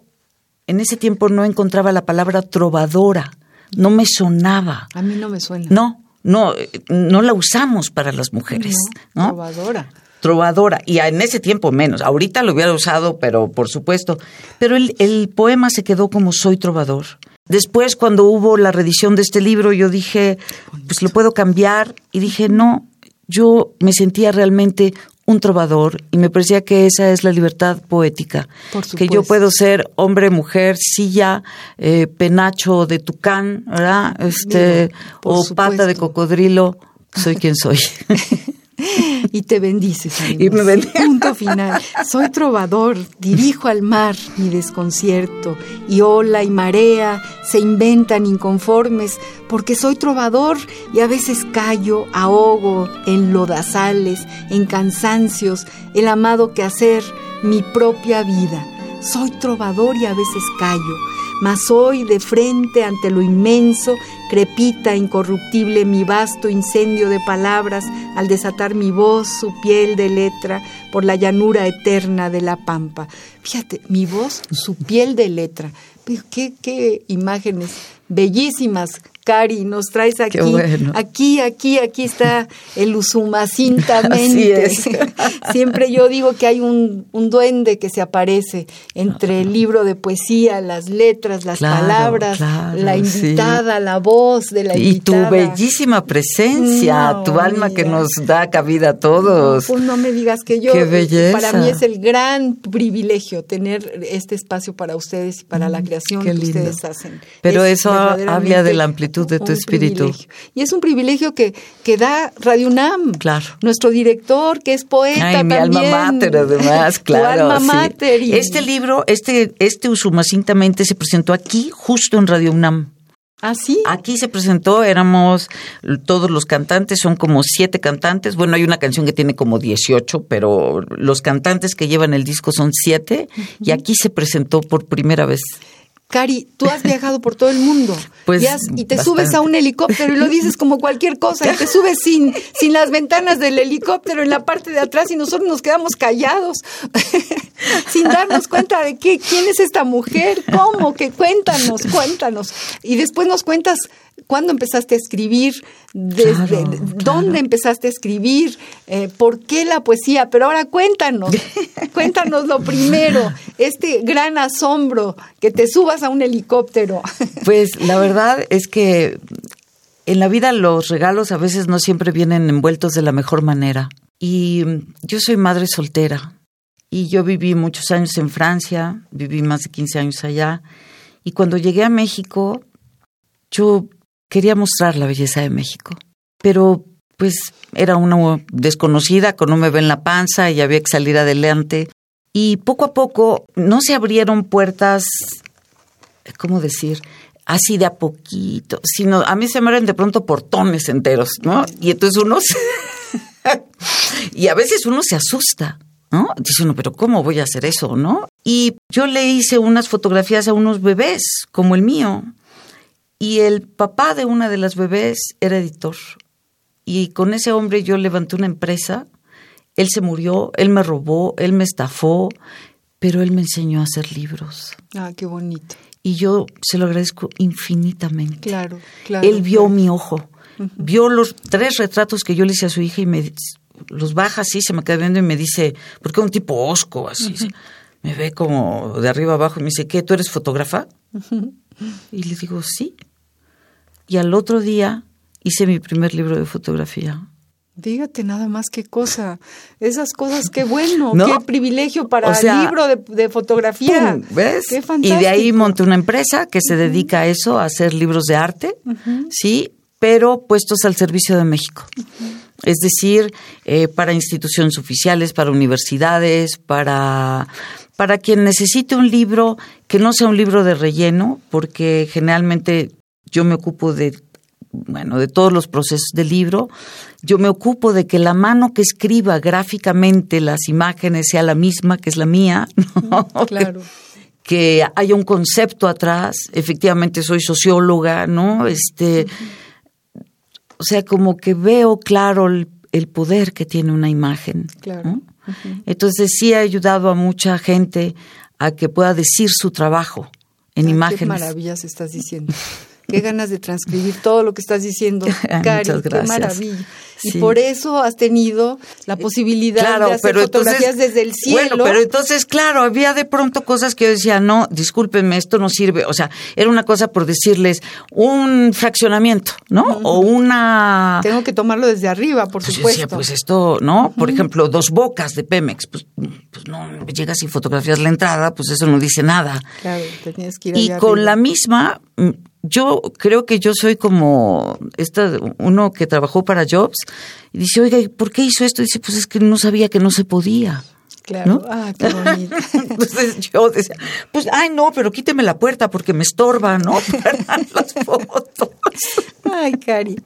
en ese tiempo no encontraba la palabra trovadora, no me sonaba. A mí no me suena. No, no, no la usamos para las mujeres. No, Trovadora. Trovadora, y en ese tiempo menos. Ahorita lo hubiera usado, pero por supuesto. Pero el, el poema se quedó como soy trovador. Después, cuando hubo la reedición de este libro, yo dije, pues lo puedo cambiar. Y dije, no, yo me sentía realmente un trovador y me parecía que esa es la libertad poética. que yo puedo ser hombre, mujer, silla, eh, penacho de tucán, ¿verdad? Este, o pata de cocodrilo, soy quien soy. y te bendices. Y me bendice. Punto final. Soy trovador, dirijo al mar mi desconcierto, y ola y marea se inventan inconformes, porque soy trovador y a veces callo, ahogo en lodazales, en cansancios, el amado que hacer mi propia vida. Soy trovador y a veces callo mas hoy de frente ante lo inmenso, crepita incorruptible mi vasto incendio de palabras al desatar mi voz, su piel de letra, por la llanura eterna de la pampa. Fíjate, mi voz, su piel de letra. ¿Qué, qué imágenes bellísimas Cari, nos traes aquí, aquí, aquí, aquí está el usumacintamente. Siempre yo digo que hay un, duende que se aparece entre el libro de poesía, las letras, las palabras, la invitada, la voz de la invitada. Y tu bellísima presencia, tu alma que nos da cabida a todos. No, pues no me digas que yo, Qué belleza. para mí es el gran privilegio tener este espacio para ustedes y para la mm, creación que ustedes hacen. Pero eso habla de la amplitud de tu espíritu. Y es un privilegio que, que da Radio UNAM. Claro. Nuestro director, que es poeta Ay, mi alma mater, además, claro. alma mater. Este libro, este, este Usumacintamente se presentó aquí, justo en Radio UNAM. ¿Ah, sí? Aquí se presentó, éramos todos los cantantes, son como siete cantantes. Bueno, hay una canción que tiene como 18, pero los cantantes que llevan el disco son siete. Y aquí se presentó por primera vez. Cari, tú has viajado por todo el mundo Pues, y, has- y te bastante. subes a un helicóptero y lo dices como cualquier cosa y te subes sin, sin las ventanas del helicóptero en la parte de atrás y nosotros nos quedamos callados sin darnos cuenta de qué, quién es esta mujer, cómo, que cuéntanos, cuéntanos. Y después nos cuentas cuándo empezaste a escribir, desde Claro, de- claro. dónde empezaste a escribir, eh, por qué la poesía. Pero ahora cuéntanos, cuéntanos lo primero, este gran asombro, que te subas a un helicóptero. Pues la verdad es que en la vida los regalos a veces no siempre vienen envueltos de la mejor manera. Y yo soy madre soltera y yo viví muchos años en Francia, viví más de 15 años allá. Y cuando llegué a México, yo quería mostrar la belleza de México. Pero pues era una desconocida con un bebé en la panza y había que salir adelante. Y poco a poco no se abrieron puertas ¿cómo decir? Así de a poquito, sino a mí se me abren de pronto portones enteros, ¿no? Y entonces uno se- y a veces uno se asusta, ¿no? Dice uno, pero ¿cómo voy a hacer eso, no? Y yo le hice unas fotografías a unos bebés, como el mío, y el papá de una de las bebés era editor. Y con ese hombre yo levanté una empresa, él se murió, él me robó, él me estafó, pero él me enseñó a hacer libros. Ah, qué bonito. Y yo se lo agradezco infinitamente. Claro, claro. Él vio claro. mi ojo, vio los tres retratos que yo le hice a su hija y me los baja así, se me queda viendo y me dice, porque es un tipo osco, así, me ve como de arriba abajo y me dice, ¿qué? ¿Tú eres fotógrafa? Y le digo, sí. Y al otro día hice mi primer libro de fotografía. Dígate nada más qué cosa. Esas cosas, qué bueno, ¿No? qué privilegio para O sea, el libro de, de fotografía. ¡Pum! ¿Ves? Qué y fantástico. de ahí monté una empresa que se dedica a eso, a hacer libros de arte, sí, pero puestos al servicio de México. Es decir, eh, para instituciones oficiales, para universidades, para, para quien necesite un libro que no sea un libro de relleno, porque generalmente yo me ocupo de bueno, de todos los procesos del libro. Yo me ocupo de que la mano que escriba gráficamente las imágenes sea la misma que es la mía, ¿no? Claro. que haya un concepto atrás. Efectivamente soy socióloga, ¿no? Este, o sea, como que veo claro el, el poder que tiene una imagen. Claro. ¿no? Entonces sí ha ayudado a mucha gente a que pueda decir su trabajo en Ay, Qué imágenes. maravillas estás diciendo. Qué ganas de transcribir todo lo que estás diciendo, Cari. muchas Qué gracias. Y por eso has tenido la posibilidad de hacer fotografías desde el cielo. Bueno, pero entonces, claro, había de pronto cosas que yo decía, no, discúlpenme, esto no sirve. O sea, era una cosa por decirles un fraccionamiento, ¿no? O una... Tengo que tomarlo desde arriba, por Pues yo supuesto. decía, pues esto, ¿no? Por ejemplo, dos bocas de Pemex, pues, pues no, llegas y fotografías la entrada, pues eso no dice nada. Claro, te tienes que ir Y con la misma, yo creo que yo soy como esta, uno que trabajó para Jobs y dice, oiga, ¿y ¿por qué hizo esto? dice, pues es que no sabía que no se podía. Claro. ¿no? Ah, qué bonito. Entonces yo decía, pues, ay, no, pero quíteme la puerta porque me estorba, ¿no? Para las fotos. Ay, Cari,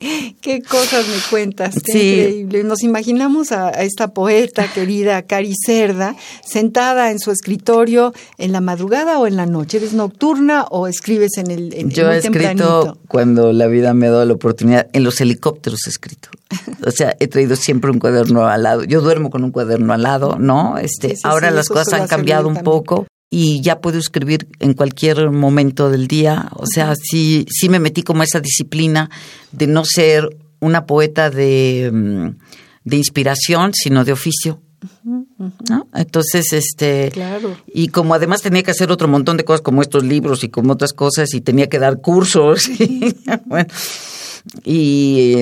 qué cosas me cuentas, qué Sí. increíble. Nos imaginamos a, a esta poeta querida Cari Cerda sentada en su escritorio en la madrugada o en la noche. ¿Eres nocturna o escribes en el en, Yo he escrito tempranito? cuando la vida me ha dado la oportunidad, en los helicópteros he escrito. O sea, he traído siempre un cuaderno al lado. Yo duermo con un cuaderno al lado, ¿no? Este, Sí, sí, ahora sí, las cosas han cambiado un también. poco y ya puedo escribir en cualquier momento del día. O sea, sí, sí me metí como esa disciplina de no ser una poeta de, mm, de inspiración, sino de oficio. ¿no? Entonces, este, Claro. y como además tenía que hacer otro montón de cosas como estos libros y como otras cosas y tenía que dar cursos, y, bueno, y,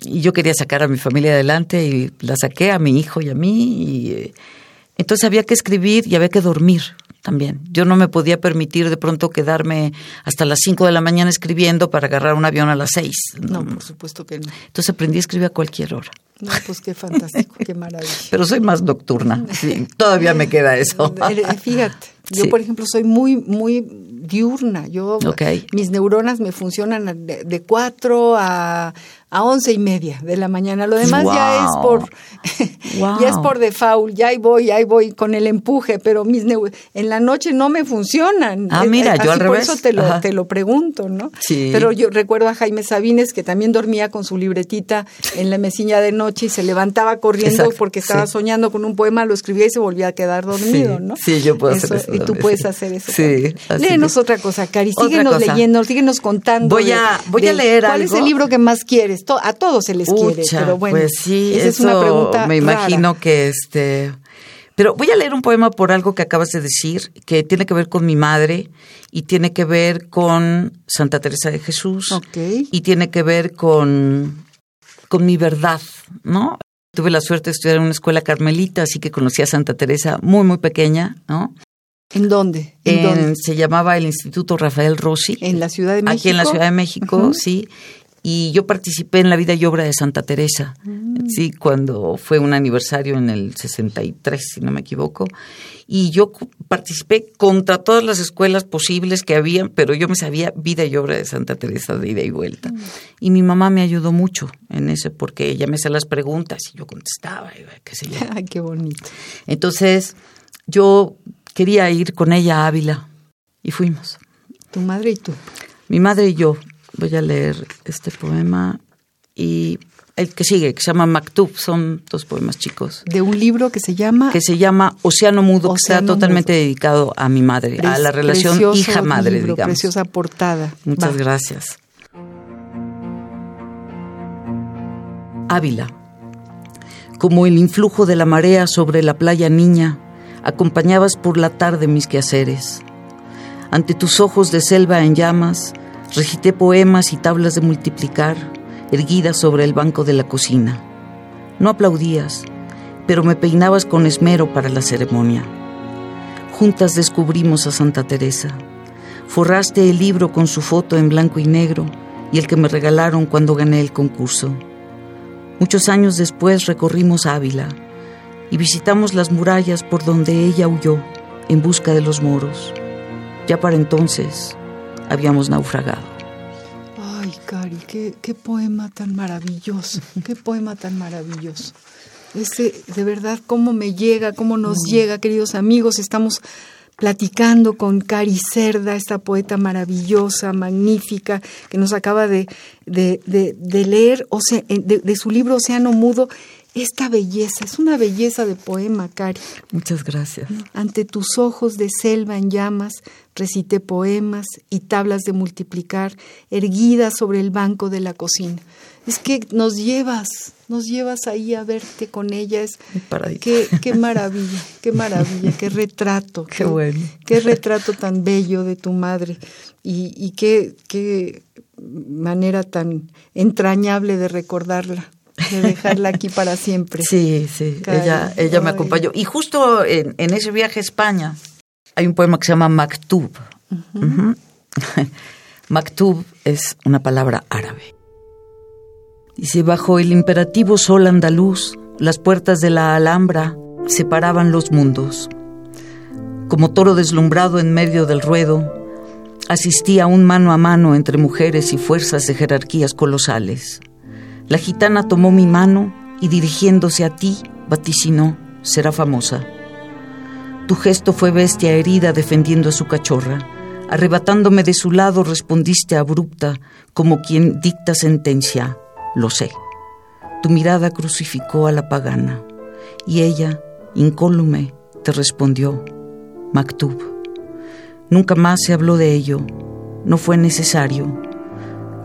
y yo quería sacar a mi familia adelante y la saqué a mi hijo y a mí y eh, entonces había que escribir y había que dormir también. Yo no me podía permitir de pronto quedarme hasta las 5 de la mañana escribiendo para agarrar un avión a las 6. No, por supuesto que no. Entonces aprendí a escribir a cualquier hora. No, pues qué fantástico, qué maravilla. Pero soy más nocturna. Sí, todavía me queda eso. Eh, Fíjate, yo Sí. por ejemplo soy muy, muy diurna. Yo, mis neuronas me funcionan de, de 4 a, a once y media de la mañana. Lo demás ya es por ya es por default, ya ahí voy, ahí voy con el empuje, pero mis en la noche no me funcionan. Ah, mira, yo al revés. Por eso te lo, te lo pregunto, ¿no? Sí. Pero yo recuerdo a Jaime Sabines que también dormía con su libretita en la mesilla de noche y se levantaba corriendo porque estaba soñando con un poema, lo escribía y se volvía a quedar dormido, ¿no? Sí, yo puedo hacer eso. Y tú puedes hacer eso. Sí. Léenos otra cosa, Cari, síguenos leyendo, síguenos contando. Voy a, voy a leer ¿Cuál es el libro que más quieres? A todos se les quiere, pero bueno. Pues sí, esa es una pregunta me imagino que este... Pero voy a leer un poema por algo que acabas de decir, que tiene que ver con mi madre y tiene que ver con Santa Teresa de Jesús y tiene que ver con, con mi verdad, ¿no? Tuve la suerte de estudiar en una escuela carmelita, así que conocí a Santa Teresa muy, muy pequeña, ¿no? ¿En dónde? Se llamaba el Instituto Rafael Rossi. ¿En la Ciudad de México? Aquí en la Ciudad de México, sí. Y yo participé en la vida y obra de Santa Teresa, mm. sí, cuando fue un aniversario en el 63, si no me equivoco. Y yo participé contra todas las escuelas posibles que había, pero yo me sabía vida y obra de Santa Teresa de ida y vuelta. Mm. Y mi mamá me ayudó mucho en eso, porque ella me hacía las preguntas y yo contestaba, qué sé yo. Ay, qué bonito. Entonces, yo quería ir con ella a Ávila y fuimos. ¿Tu madre y tú? Mi madre y yo. Voy a leer este poema y el que sigue, que se llama Maktub, son dos poemas chicos. De un libro que se llama... Que se llama Océano Mudo, que está totalmente dedicado a mi madre, a la relación hija-madre, digamos. Preciosa portada. Muchas gracias. Ávila. Como el influjo de la marea sobre la playa niña, acompañabas por la tarde mis quehaceres. Ante tus ojos de selva en llamas, Recité poemas y tablas de multiplicar erguidas sobre el banco de la cocina. No aplaudías, pero me peinabas con esmero para la ceremonia. Juntas descubrimos a Santa Teresa. Forraste el libro con su foto en blanco y negro y el que me regalaron cuando gané el concurso. Muchos años después recorrimos Ávila y visitamos las murallas por donde ella huyó en busca de los moros. Ya para entonces habíamos naufragado. Ay, Cari, qué, qué poema tan maravilloso, qué poema tan maravilloso. Ese, de verdad, cómo me llega, cómo nos mm. llega, queridos amigos. Estamos platicando con Cari Cerda, esta poeta maravillosa, magnífica, que nos acaba de, de, de, leer o sea, de, su libro Océano Mudo esta belleza, es una belleza de poema, Cari. Muchas gracias. Ante tus ojos de selva en llamas, recité poemas y tablas de multiplicar, erguidas sobre el banco de la cocina. Es que nos llevas, nos llevas ahí a verte con ella. Es, qué, qué maravilla, qué maravilla, qué retrato. Qué, bueno. Qué retrato tan bello de tu madre y, y qué, qué manera tan entrañable de recordarla de dejarla aquí para siempre. Sí, sí, ella, ella me acompañó. Y justo en, ese viaje a España hay un poema que se llama Maktub. Maktub es una palabra árabe. Dice, bajo el imperativo sol andaluz, las puertas de la Alhambra separaban los mundos. Como toro deslumbrado en medio del ruedo, asistía un mano a mano entre mujeres y fuerzas de jerarquías colosales. La gitana tomó mi mano y dirigiéndose a ti, vaticinó, será famosa. Tu gesto fue bestia herida defendiendo a su cachorra. Arrebatándome de su lado respondiste abrupta, como quien dicta sentencia. Lo sé. Tu mirada crucificó a la pagana, y ella, incólume, te respondió, Maktub. Nunca más se habló de ello, no fue necesario.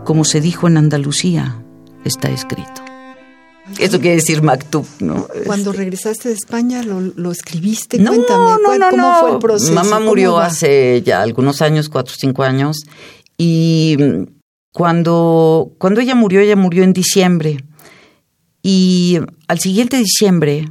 Como se dijo en Andalucía, está escrito. Eso quiere decir Maktub, ¿no? Cuando regresaste de España, ¿lo, escribiste? No, Cuéntame, no, ¿cómo fue el proceso? Mamá murió hace ya algunos años, cuatro o cinco años, y cuando, cuando ella murió, ella murió en diciembre. Y al siguiente diciembre,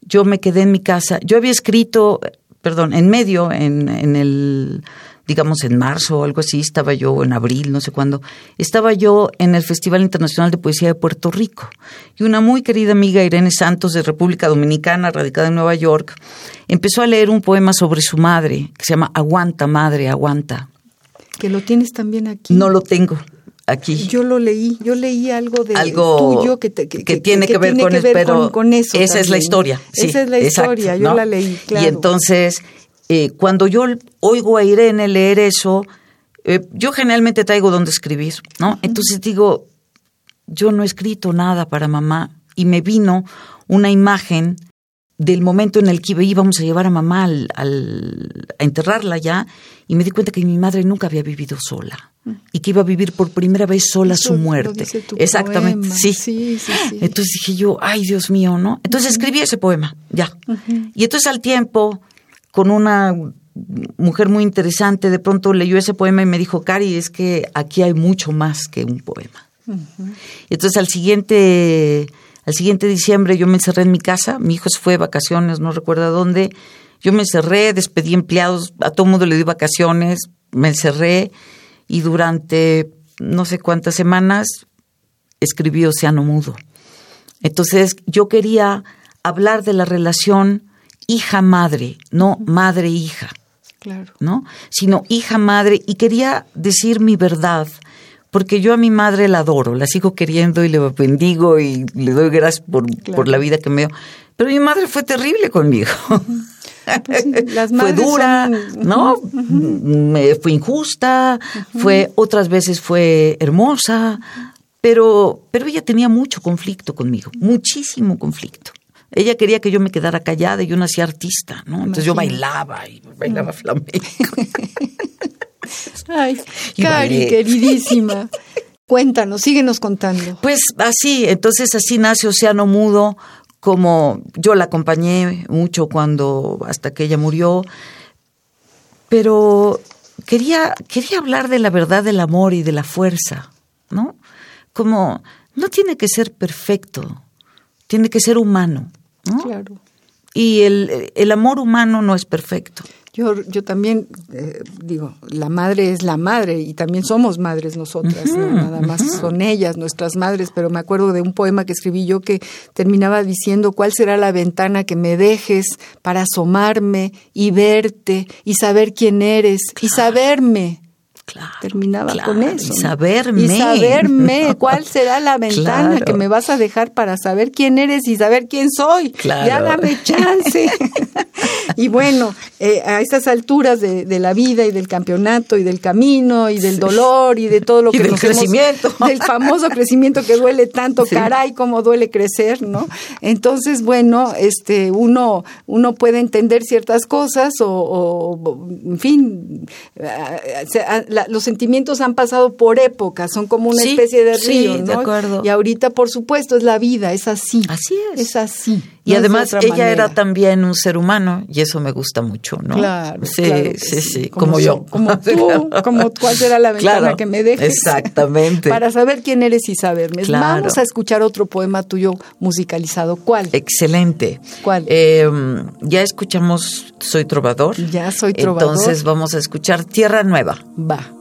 yo me quedé en mi casa. Yo había escrito, perdón, en medio, en, en el digamos en marzo o algo así, estaba yo, en abril, no sé cuándo, estaba yo en el Festival Internacional de Poesía de Puerto Rico. Y una muy querida amiga, Irene Santos, de República Dominicana, radicada en Nueva York, empezó a leer un poema sobre su madre, que se llama Aguanta, madre, aguanta. ¿Que lo tienes también aquí? No lo tengo. aquí. Yo lo leí, yo leí algo de algo tuyo que, tiene que, ver, con, con, eso. Esa es la historia. esa es la historia, yo la leí, claro. Y entonces, eh, cuando yo oigo a Irene leer eso, eh, yo generalmente traigo donde escribir, ¿no? Entonces digo, yo no he escrito nada para mamá y me vino una imagen del momento en el que íbamos a llevar a mamá al, a enterrarla ya y me di cuenta que mi madre nunca había vivido sola mm. y que iba a vivir por primera vez sola su muerte. Exactamente, sí. Sí, sí. Entonces dije yo, ay Dios mío, ¿no? Entonces escribí ese poema, ya. Y entonces al tiempo, con una mujer muy interesante, de pronto leyó ese poema y me dijo, Cari, es que aquí hay mucho más que un poema. Y entonces al siguiente al siguiente diciembre yo me encerré en mi casa, mi hijo se fue de vacaciones, no recuerdo a dónde. Yo me encerré, despedí empleados, a todo mundo le di vacaciones, me encerré y durante no sé cuántas semanas escribí Océano Mudo. Entonces yo quería hablar de la relación hija-madre, no madre-hija. Claro. ¿No? Sino hija-madre y quería decir mi verdad porque yo a mi madre la adoro, la sigo queriendo y le bendigo y le doy gracias por, por la vida que me dio. Pero mi madre fue terrible conmigo. Pues fue dura, ¿no? me, fue injusta, fue otras veces fue hermosa, pero, pero ella tenía mucho conflicto conmigo, muchísimo conflicto. Ella quería que yo me quedara callada y yo nací artista, ¿no? Entonces yo bailaba y bailaba flamenco. Ay, Cari, queridísima. Cuéntanos, síguenos contando. Pues así, entonces así nace Océano Mudo, como yo la acompañé mucho cuando, hasta que ella murió, pero quería, quería hablar de la verdad del amor y de la fuerza, ¿no? Como no tiene que ser perfecto, tiene que ser humano, ¿no? Claro. Y el, el amor humano no es perfecto. Yo, yo también eh, digo, la madre es la madre y también somos madres nosotras, nada más son ellas nuestras madres, pero me acuerdo de un poema que escribí yo que terminaba diciendo cuál será la ventana que me dejes para asomarme y verte y saber quién eres y saberme Terminaba con eso. Y saberme. Y saberme cuál será la ventana que me vas a dejar para saber quién eres y saber quién soy. Ya dame chance. y bueno, eh, a estas alturas de, la vida y del campeonato y del camino y del dolor y de todo lo que del crecimiento. del famoso crecimiento que duele tanto, caray, como duele crecer, ¿no? Entonces, bueno, este, uno, uno puede entender ciertas cosas o, en fin, los sentimientos han pasado por épocas, son como una especie de río, ¿no? acuerdo. Y ahorita, por supuesto, es la vida, es así. Así es. Es así. Y además ella era también un ser humano y eso me gusta mucho, ¿no? Claro. Sí, sí, sí, como, yo. Como tú, como cuál será la ventana que me dejes. Exactamente. Para saber quién eres y saberme. Vamos a escuchar otro poema tuyo musicalizado. ¿Cuál? Excelente. ¿Cuál? Em, ya escuchamos Soy Trovador. Ya soy Trovador. Entonces vamos a escuchar Tierra Nueva. Va.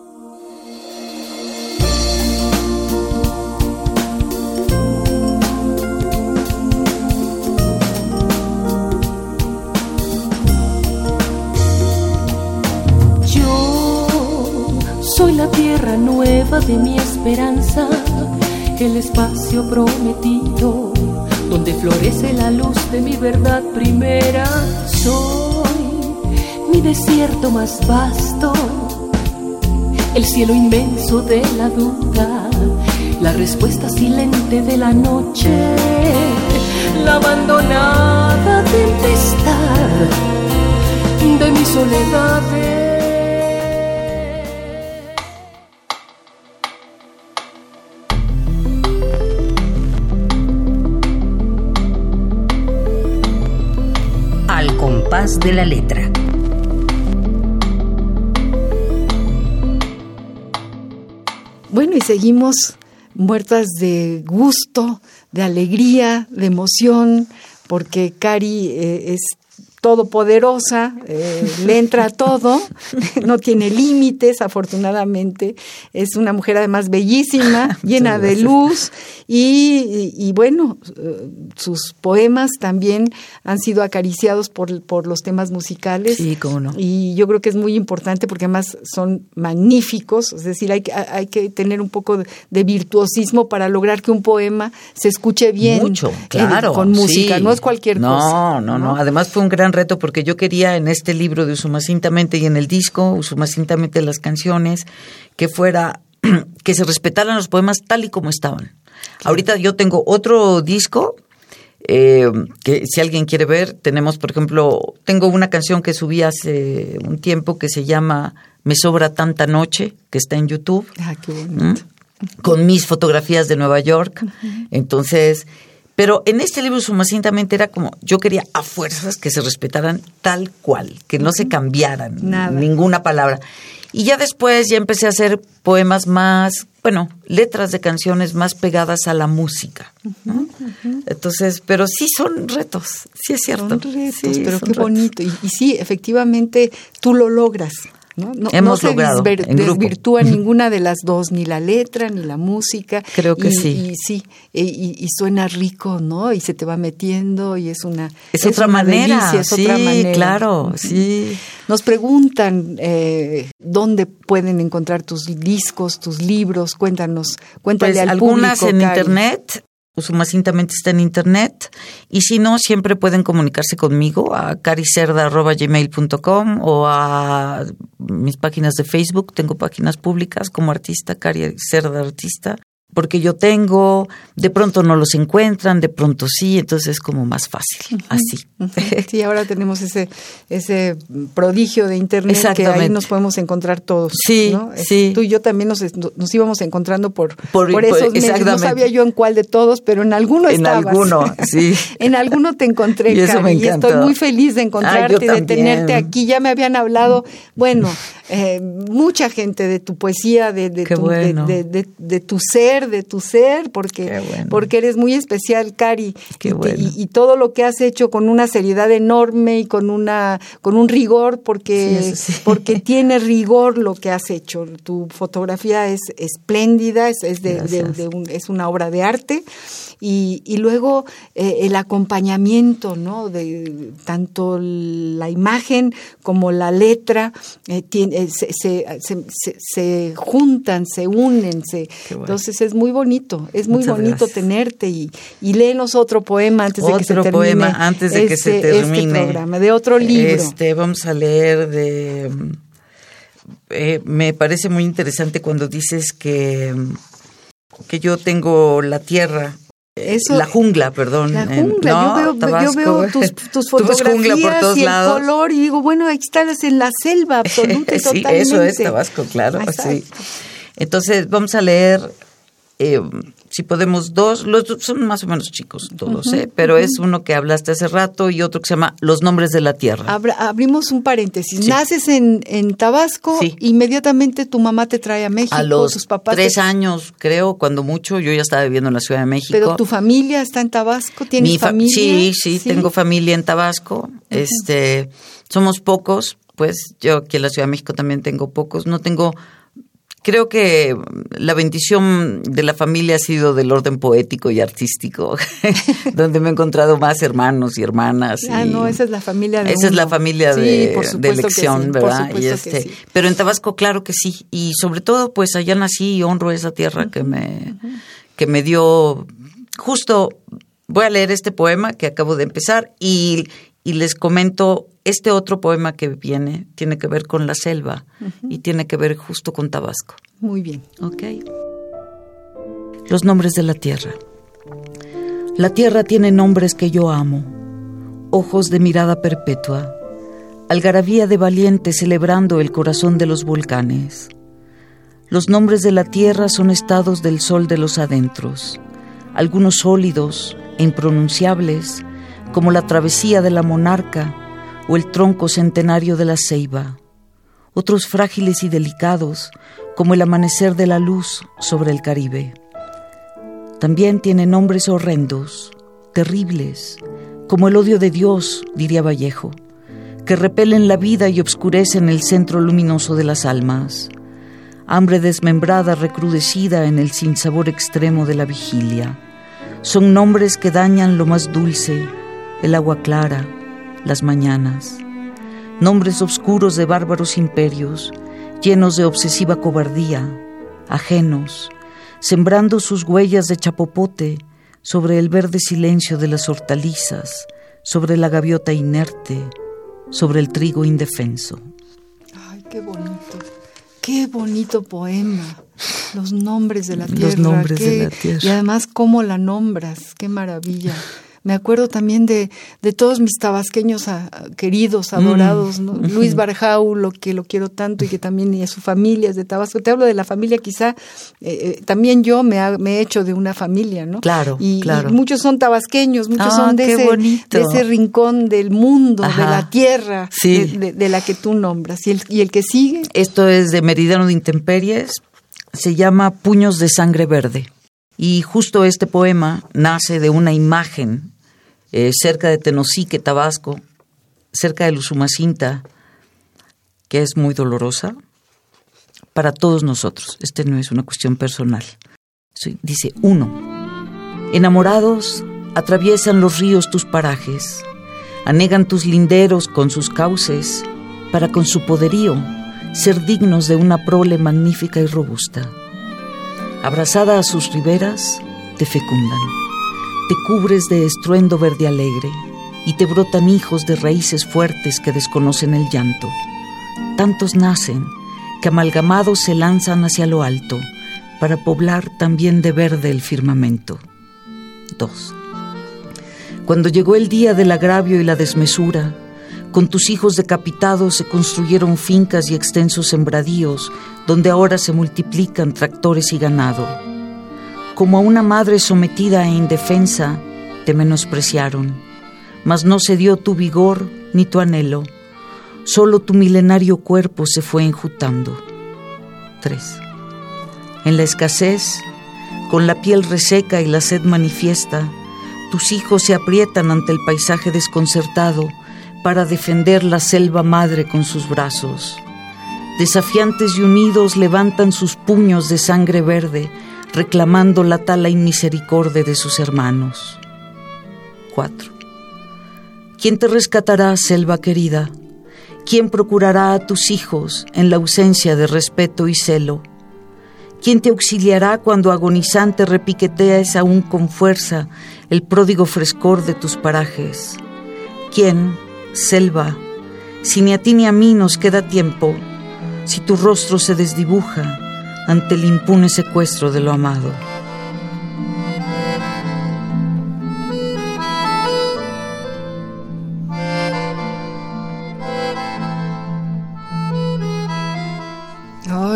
De mi esperanza, el espacio prometido, donde florece la luz de mi verdad primera. Soy mi desierto más vasto, el cielo inmenso de la duda, la respuesta silente de la noche, la abandonada tempestad de mi de la letra. Bueno, y seguimos muertas de gusto, de alegría, de emoción, porque Cari eh, es todopoderosa, eh, le entra todo, no tiene límites, afortunadamente. Es una mujer además bellísima, llena de luz y, bueno, eh, sus poemas también han sido acariciados por, por los temas musicales. Sí, cómo no. Y yo creo que es muy importante porque además son magníficos, es decir, hay, hay que tener un poco de, virtuosismo para lograr que un poema se escuche bien. Mucho, claro. con música, no es cualquier no, cosa. No, no, no. Además fue un gran reto porque yo quería en este libro de Usumacintamente y en el disco, Usumacintamente las canciones, que fuera, que se respetaran los poemas tal y como estaban. Ahorita yo tengo otro disco eh, que si alguien quiere ver, tenemos, por ejemplo, tengo una canción que subí hace un tiempo que se llama Me sobra tanta noche, que está en YouTube. Ah, qué bonito. Con mis fotografías de Nueva York. Entonces, pero en este libro sumacintamente era como, yo quería a fuerzas que se respetaran tal cual, que no se cambiaran ninguna palabra. Y ya después ya empecé a hacer poemas más, bueno, letras de canciones más pegadas a la música. Entonces, pero sí son retos, sí es cierto. Son retos, pero qué bonito. Y, y sí, efectivamente, tú lo logras. ¿No? No, Hemos se logrado, en grupo. desvirtúa ninguna de las dos, ni la letra, ni la música. Creo que y, sí. Y sí, y, y suena rico, ¿no? Y se te va metiendo y es una... Es, otra una manera, delicia, es sí, otra manera. claro, sí. Nos preguntan eh, dónde pueden encontrar tus discos, tus libros. Cuéntanos, cuéntale Pues al algunas público. en Cari. internet, Usumacintamente está en internet. Y si no, siempre pueden comunicarse conmigo a caricerda.gmail.com o a mis páginas de Facebook. Tengo páginas públicas como artista, Cari Cerda Artista. Porque yo tengo, de pronto no los encuentran, de pronto sí, entonces es como más fácil, así. Sí, ahora tenemos ese ese prodigio de internet que ahí nos podemos encontrar todos. Sí, ¿no? Sí. Tú y yo también nos, nos íbamos encontrando por, Por- por, por- esos medios. No sabía yo en cuál de todos, pero en alguno En estabas. alguno, sí. en alguno te encontré, Y eso Cari, me y estoy muy feliz de encontrarte Ah, yo y de tenerte aquí. Ya me habían hablado, bueno, eh, mucha gente de tu poesía, de, de Qué tu, bueno. de, de- de- de tu ser, de tu ser, porque, bueno. porque eres muy especial, Cari. Qué y, te- bueno. y- y todo lo que has hecho con una seriedad enorme y con una con un rigor porque Sí, eso sí. porque tiene rigor lo que has hecho tu fotografía es espléndida es, es de, de- Gracias. de un- es una obra de arte y, y luego eh, el acompañamiento no de tanto la imagen como la letra eh, tiene- eh, se, se, se- juntan se unen se bueno. entonces es muy bonito es muy Muchas bonito gracias. tenerte y, y léenos otro poema antes de que se Otro termine poema antes de que se este- termine. este programa de otro libro Este, vamos a leer de. eh, me parece muy interesante cuando dices que, que yo tengo la tierra. Eso- la jungla, perdón. La jungla, no, yo veo, yo Tabasco. veo tus, tus fotografías jungla por todos y el lados. color y digo, bueno, ahí estás en la selva absoluta y sí, totalmente. eso es Tabasco, claro. Sí. Entonces, vamos a leer, eh, si podemos, dos, los dos son más o menos chicos todos, ¿eh? pero es uno que hablaste hace rato y otro que se llama Los nombres de la tierra. Abra- abrimos un paréntesis. Sí. Naces en, en Tabasco, Sí. inmediatamente tu mamá te trae a México, a los tus papás. tres te- años, creo, cuando mucho, yo ya estaba viviendo en la Ciudad de México. Pero tu familia está en Tabasco, ¿tienes Mi fa- familia? Sí, sí, tengo familia en Tabasco. Este, somos pocos, pues yo aquí en la Ciudad de México también tengo pocos. No tengo Creo que la bendición de la familia ha sido del orden poético y artístico, donde me he encontrado más hermanos y hermanas. Ah, y- no, esa es la familia de Esa es la familia Sí, de, elección, sí, ¿verdad? Y este, sí. Pero en Tabasco, claro que sí. Y sobre todo, pues allá nací y honro esa tierra que me, que me dio. Justo voy a leer este poema que acabo de empezar y, y les comento. Este otro poema que viene tiene que ver con la selva y tiene que ver justo con Tabasco. Muy bien. Ok. Los nombres de la tierra. La tierra tiene nombres que yo amo. Ojos de mirada perpetua. Algarabía de valiente celebrando el corazón de los volcanes. Los nombres de la tierra son estados del sol de los adentros. Algunos sólidos e impronunciables, como la travesía de la monarca o el tronco centenario de la ceiba otros frágiles y delicados, como el amanecer de la luz sobre el Caribe. También tiene nombres horrendos, terribles, como el odio de Dios, diría Vallejo, que repelen la vida y obscurecen el centro luminoso de las almas. Hambre desmembrada, recrudecida en el sinsabor extremo de la vigilia. Son nombres que dañan lo más dulce, el agua clara, las mañanas. Nombres oscuros de bárbaros imperios, llenos de obsesiva cobardía, ajenos, sembrando sus huellas de chapopote sobre el verde silencio de las hortalizas, sobre la gaviota inerte, sobre el trigo indefenso. Ay, qué bonito, qué bonito poema. Los nombres de la tierra. Los nombres de la tierra. Y además, cómo la nombras, qué maravilla. Me acuerdo también de, de todos mis tabasqueños a- a- queridos, adorados, ¿no? Luis Barjau, lo que lo quiero tanto y que también y a su familia es de Tabasco. Te hablo de la familia, quizá eh, eh, también yo me, ha- me he hecho de una familia, ¿no? Claro, y, y claro. muchos son tabasqueños, muchos Ah, son de ese, de ese rincón del mundo, de la tierra, Sí. de, de- de la que tú nombras. Y el, y el que sigue, Esto es de Meridiano de Intemperies, se llama Puños de Sangre Verde. Y justo este poema nace de una imagen eh, cerca de Tenosique, Tabasco, cerca de Lusumacinta, que es muy dolorosa para todos nosotros. Este no es una cuestión personal. Dice, uno, enamorados atraviesan los ríos tus parajes, anegan tus linderos con sus cauces, para con su poderío ser dignos de una prole magnífica y robusta. Abrazada a sus riberas, te fecundan, te cubres de estruendo verde alegre y te brotan hijos de raíces fuertes que desconocen el llanto. Tantos nacen que amalgamados se lanzan hacia lo alto para poblar también de verde el firmamento. 2. Cuando llegó el día del agravio y la desmesura, con tus hijos decapitados se construyeron fincas y extensos sembradíos, donde ahora se multiplican tractores y ganado. Como a una madre sometida e indefensa, te menospreciaron, mas no se dio tu vigor ni tu anhelo, solo tu milenario cuerpo se fue enjutando. 3. En la escasez, con la piel reseca y la sed manifiesta, tus hijos se aprietan ante el paisaje desconcertado para defender la selva madre con sus brazos. Desafiantes y unidos levantan sus puños de sangre verde, reclamando la tala inmisericordia de sus hermanos. 4. ¿Quién te rescatará, selva querida? ¿Quién procurará a tus hijos en la ausencia de respeto y celo? ¿Quién te auxiliará cuando agonizante repiqueteas aún con fuerza el pródigo frescor de tus parajes? ¿Quién, selva, si ni a ti ni a mí nos queda tiempo, si tu rostro se desdibuja ante el impune secuestro de lo amado?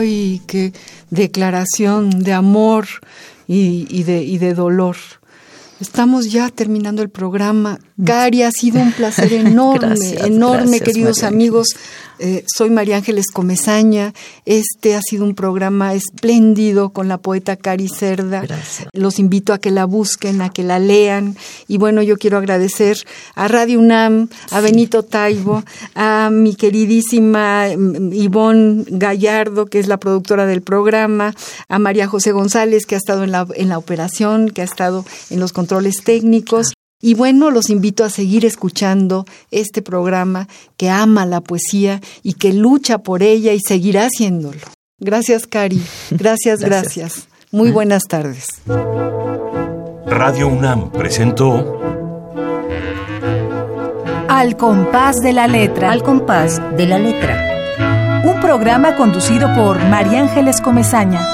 ay, qué declaración de amor y, de dolor. Estamos ya terminando el programa. Cari, ha sido un placer enorme, Gracias, enorme, gracias, queridos María amigos. Eh, soy María Ángeles Comezaña. Este ha sido un programa espléndido con la poeta Cari Cerda. Gracias. Los invito a que la busquen, a que la lean. Y bueno, yo quiero agradecer a Radio UNAM, a Benito Taibo, a mi queridísima mm, Ivonne Gallardo, que es la productora del programa, a María José González, que ha estado en la, en la operación, que ha estado en los controles técnicos. Y bueno, los invito a seguir escuchando este programa que ama la poesía y que lucha por ella y seguirá haciéndolo. Gracias, Cari. Gracias, gracias. Gracias. Muy buenas tardes. Radio UNAM presentó Al compás de la letra. Al compás de la letra. Un programa conducido por María Ángeles Comezaña.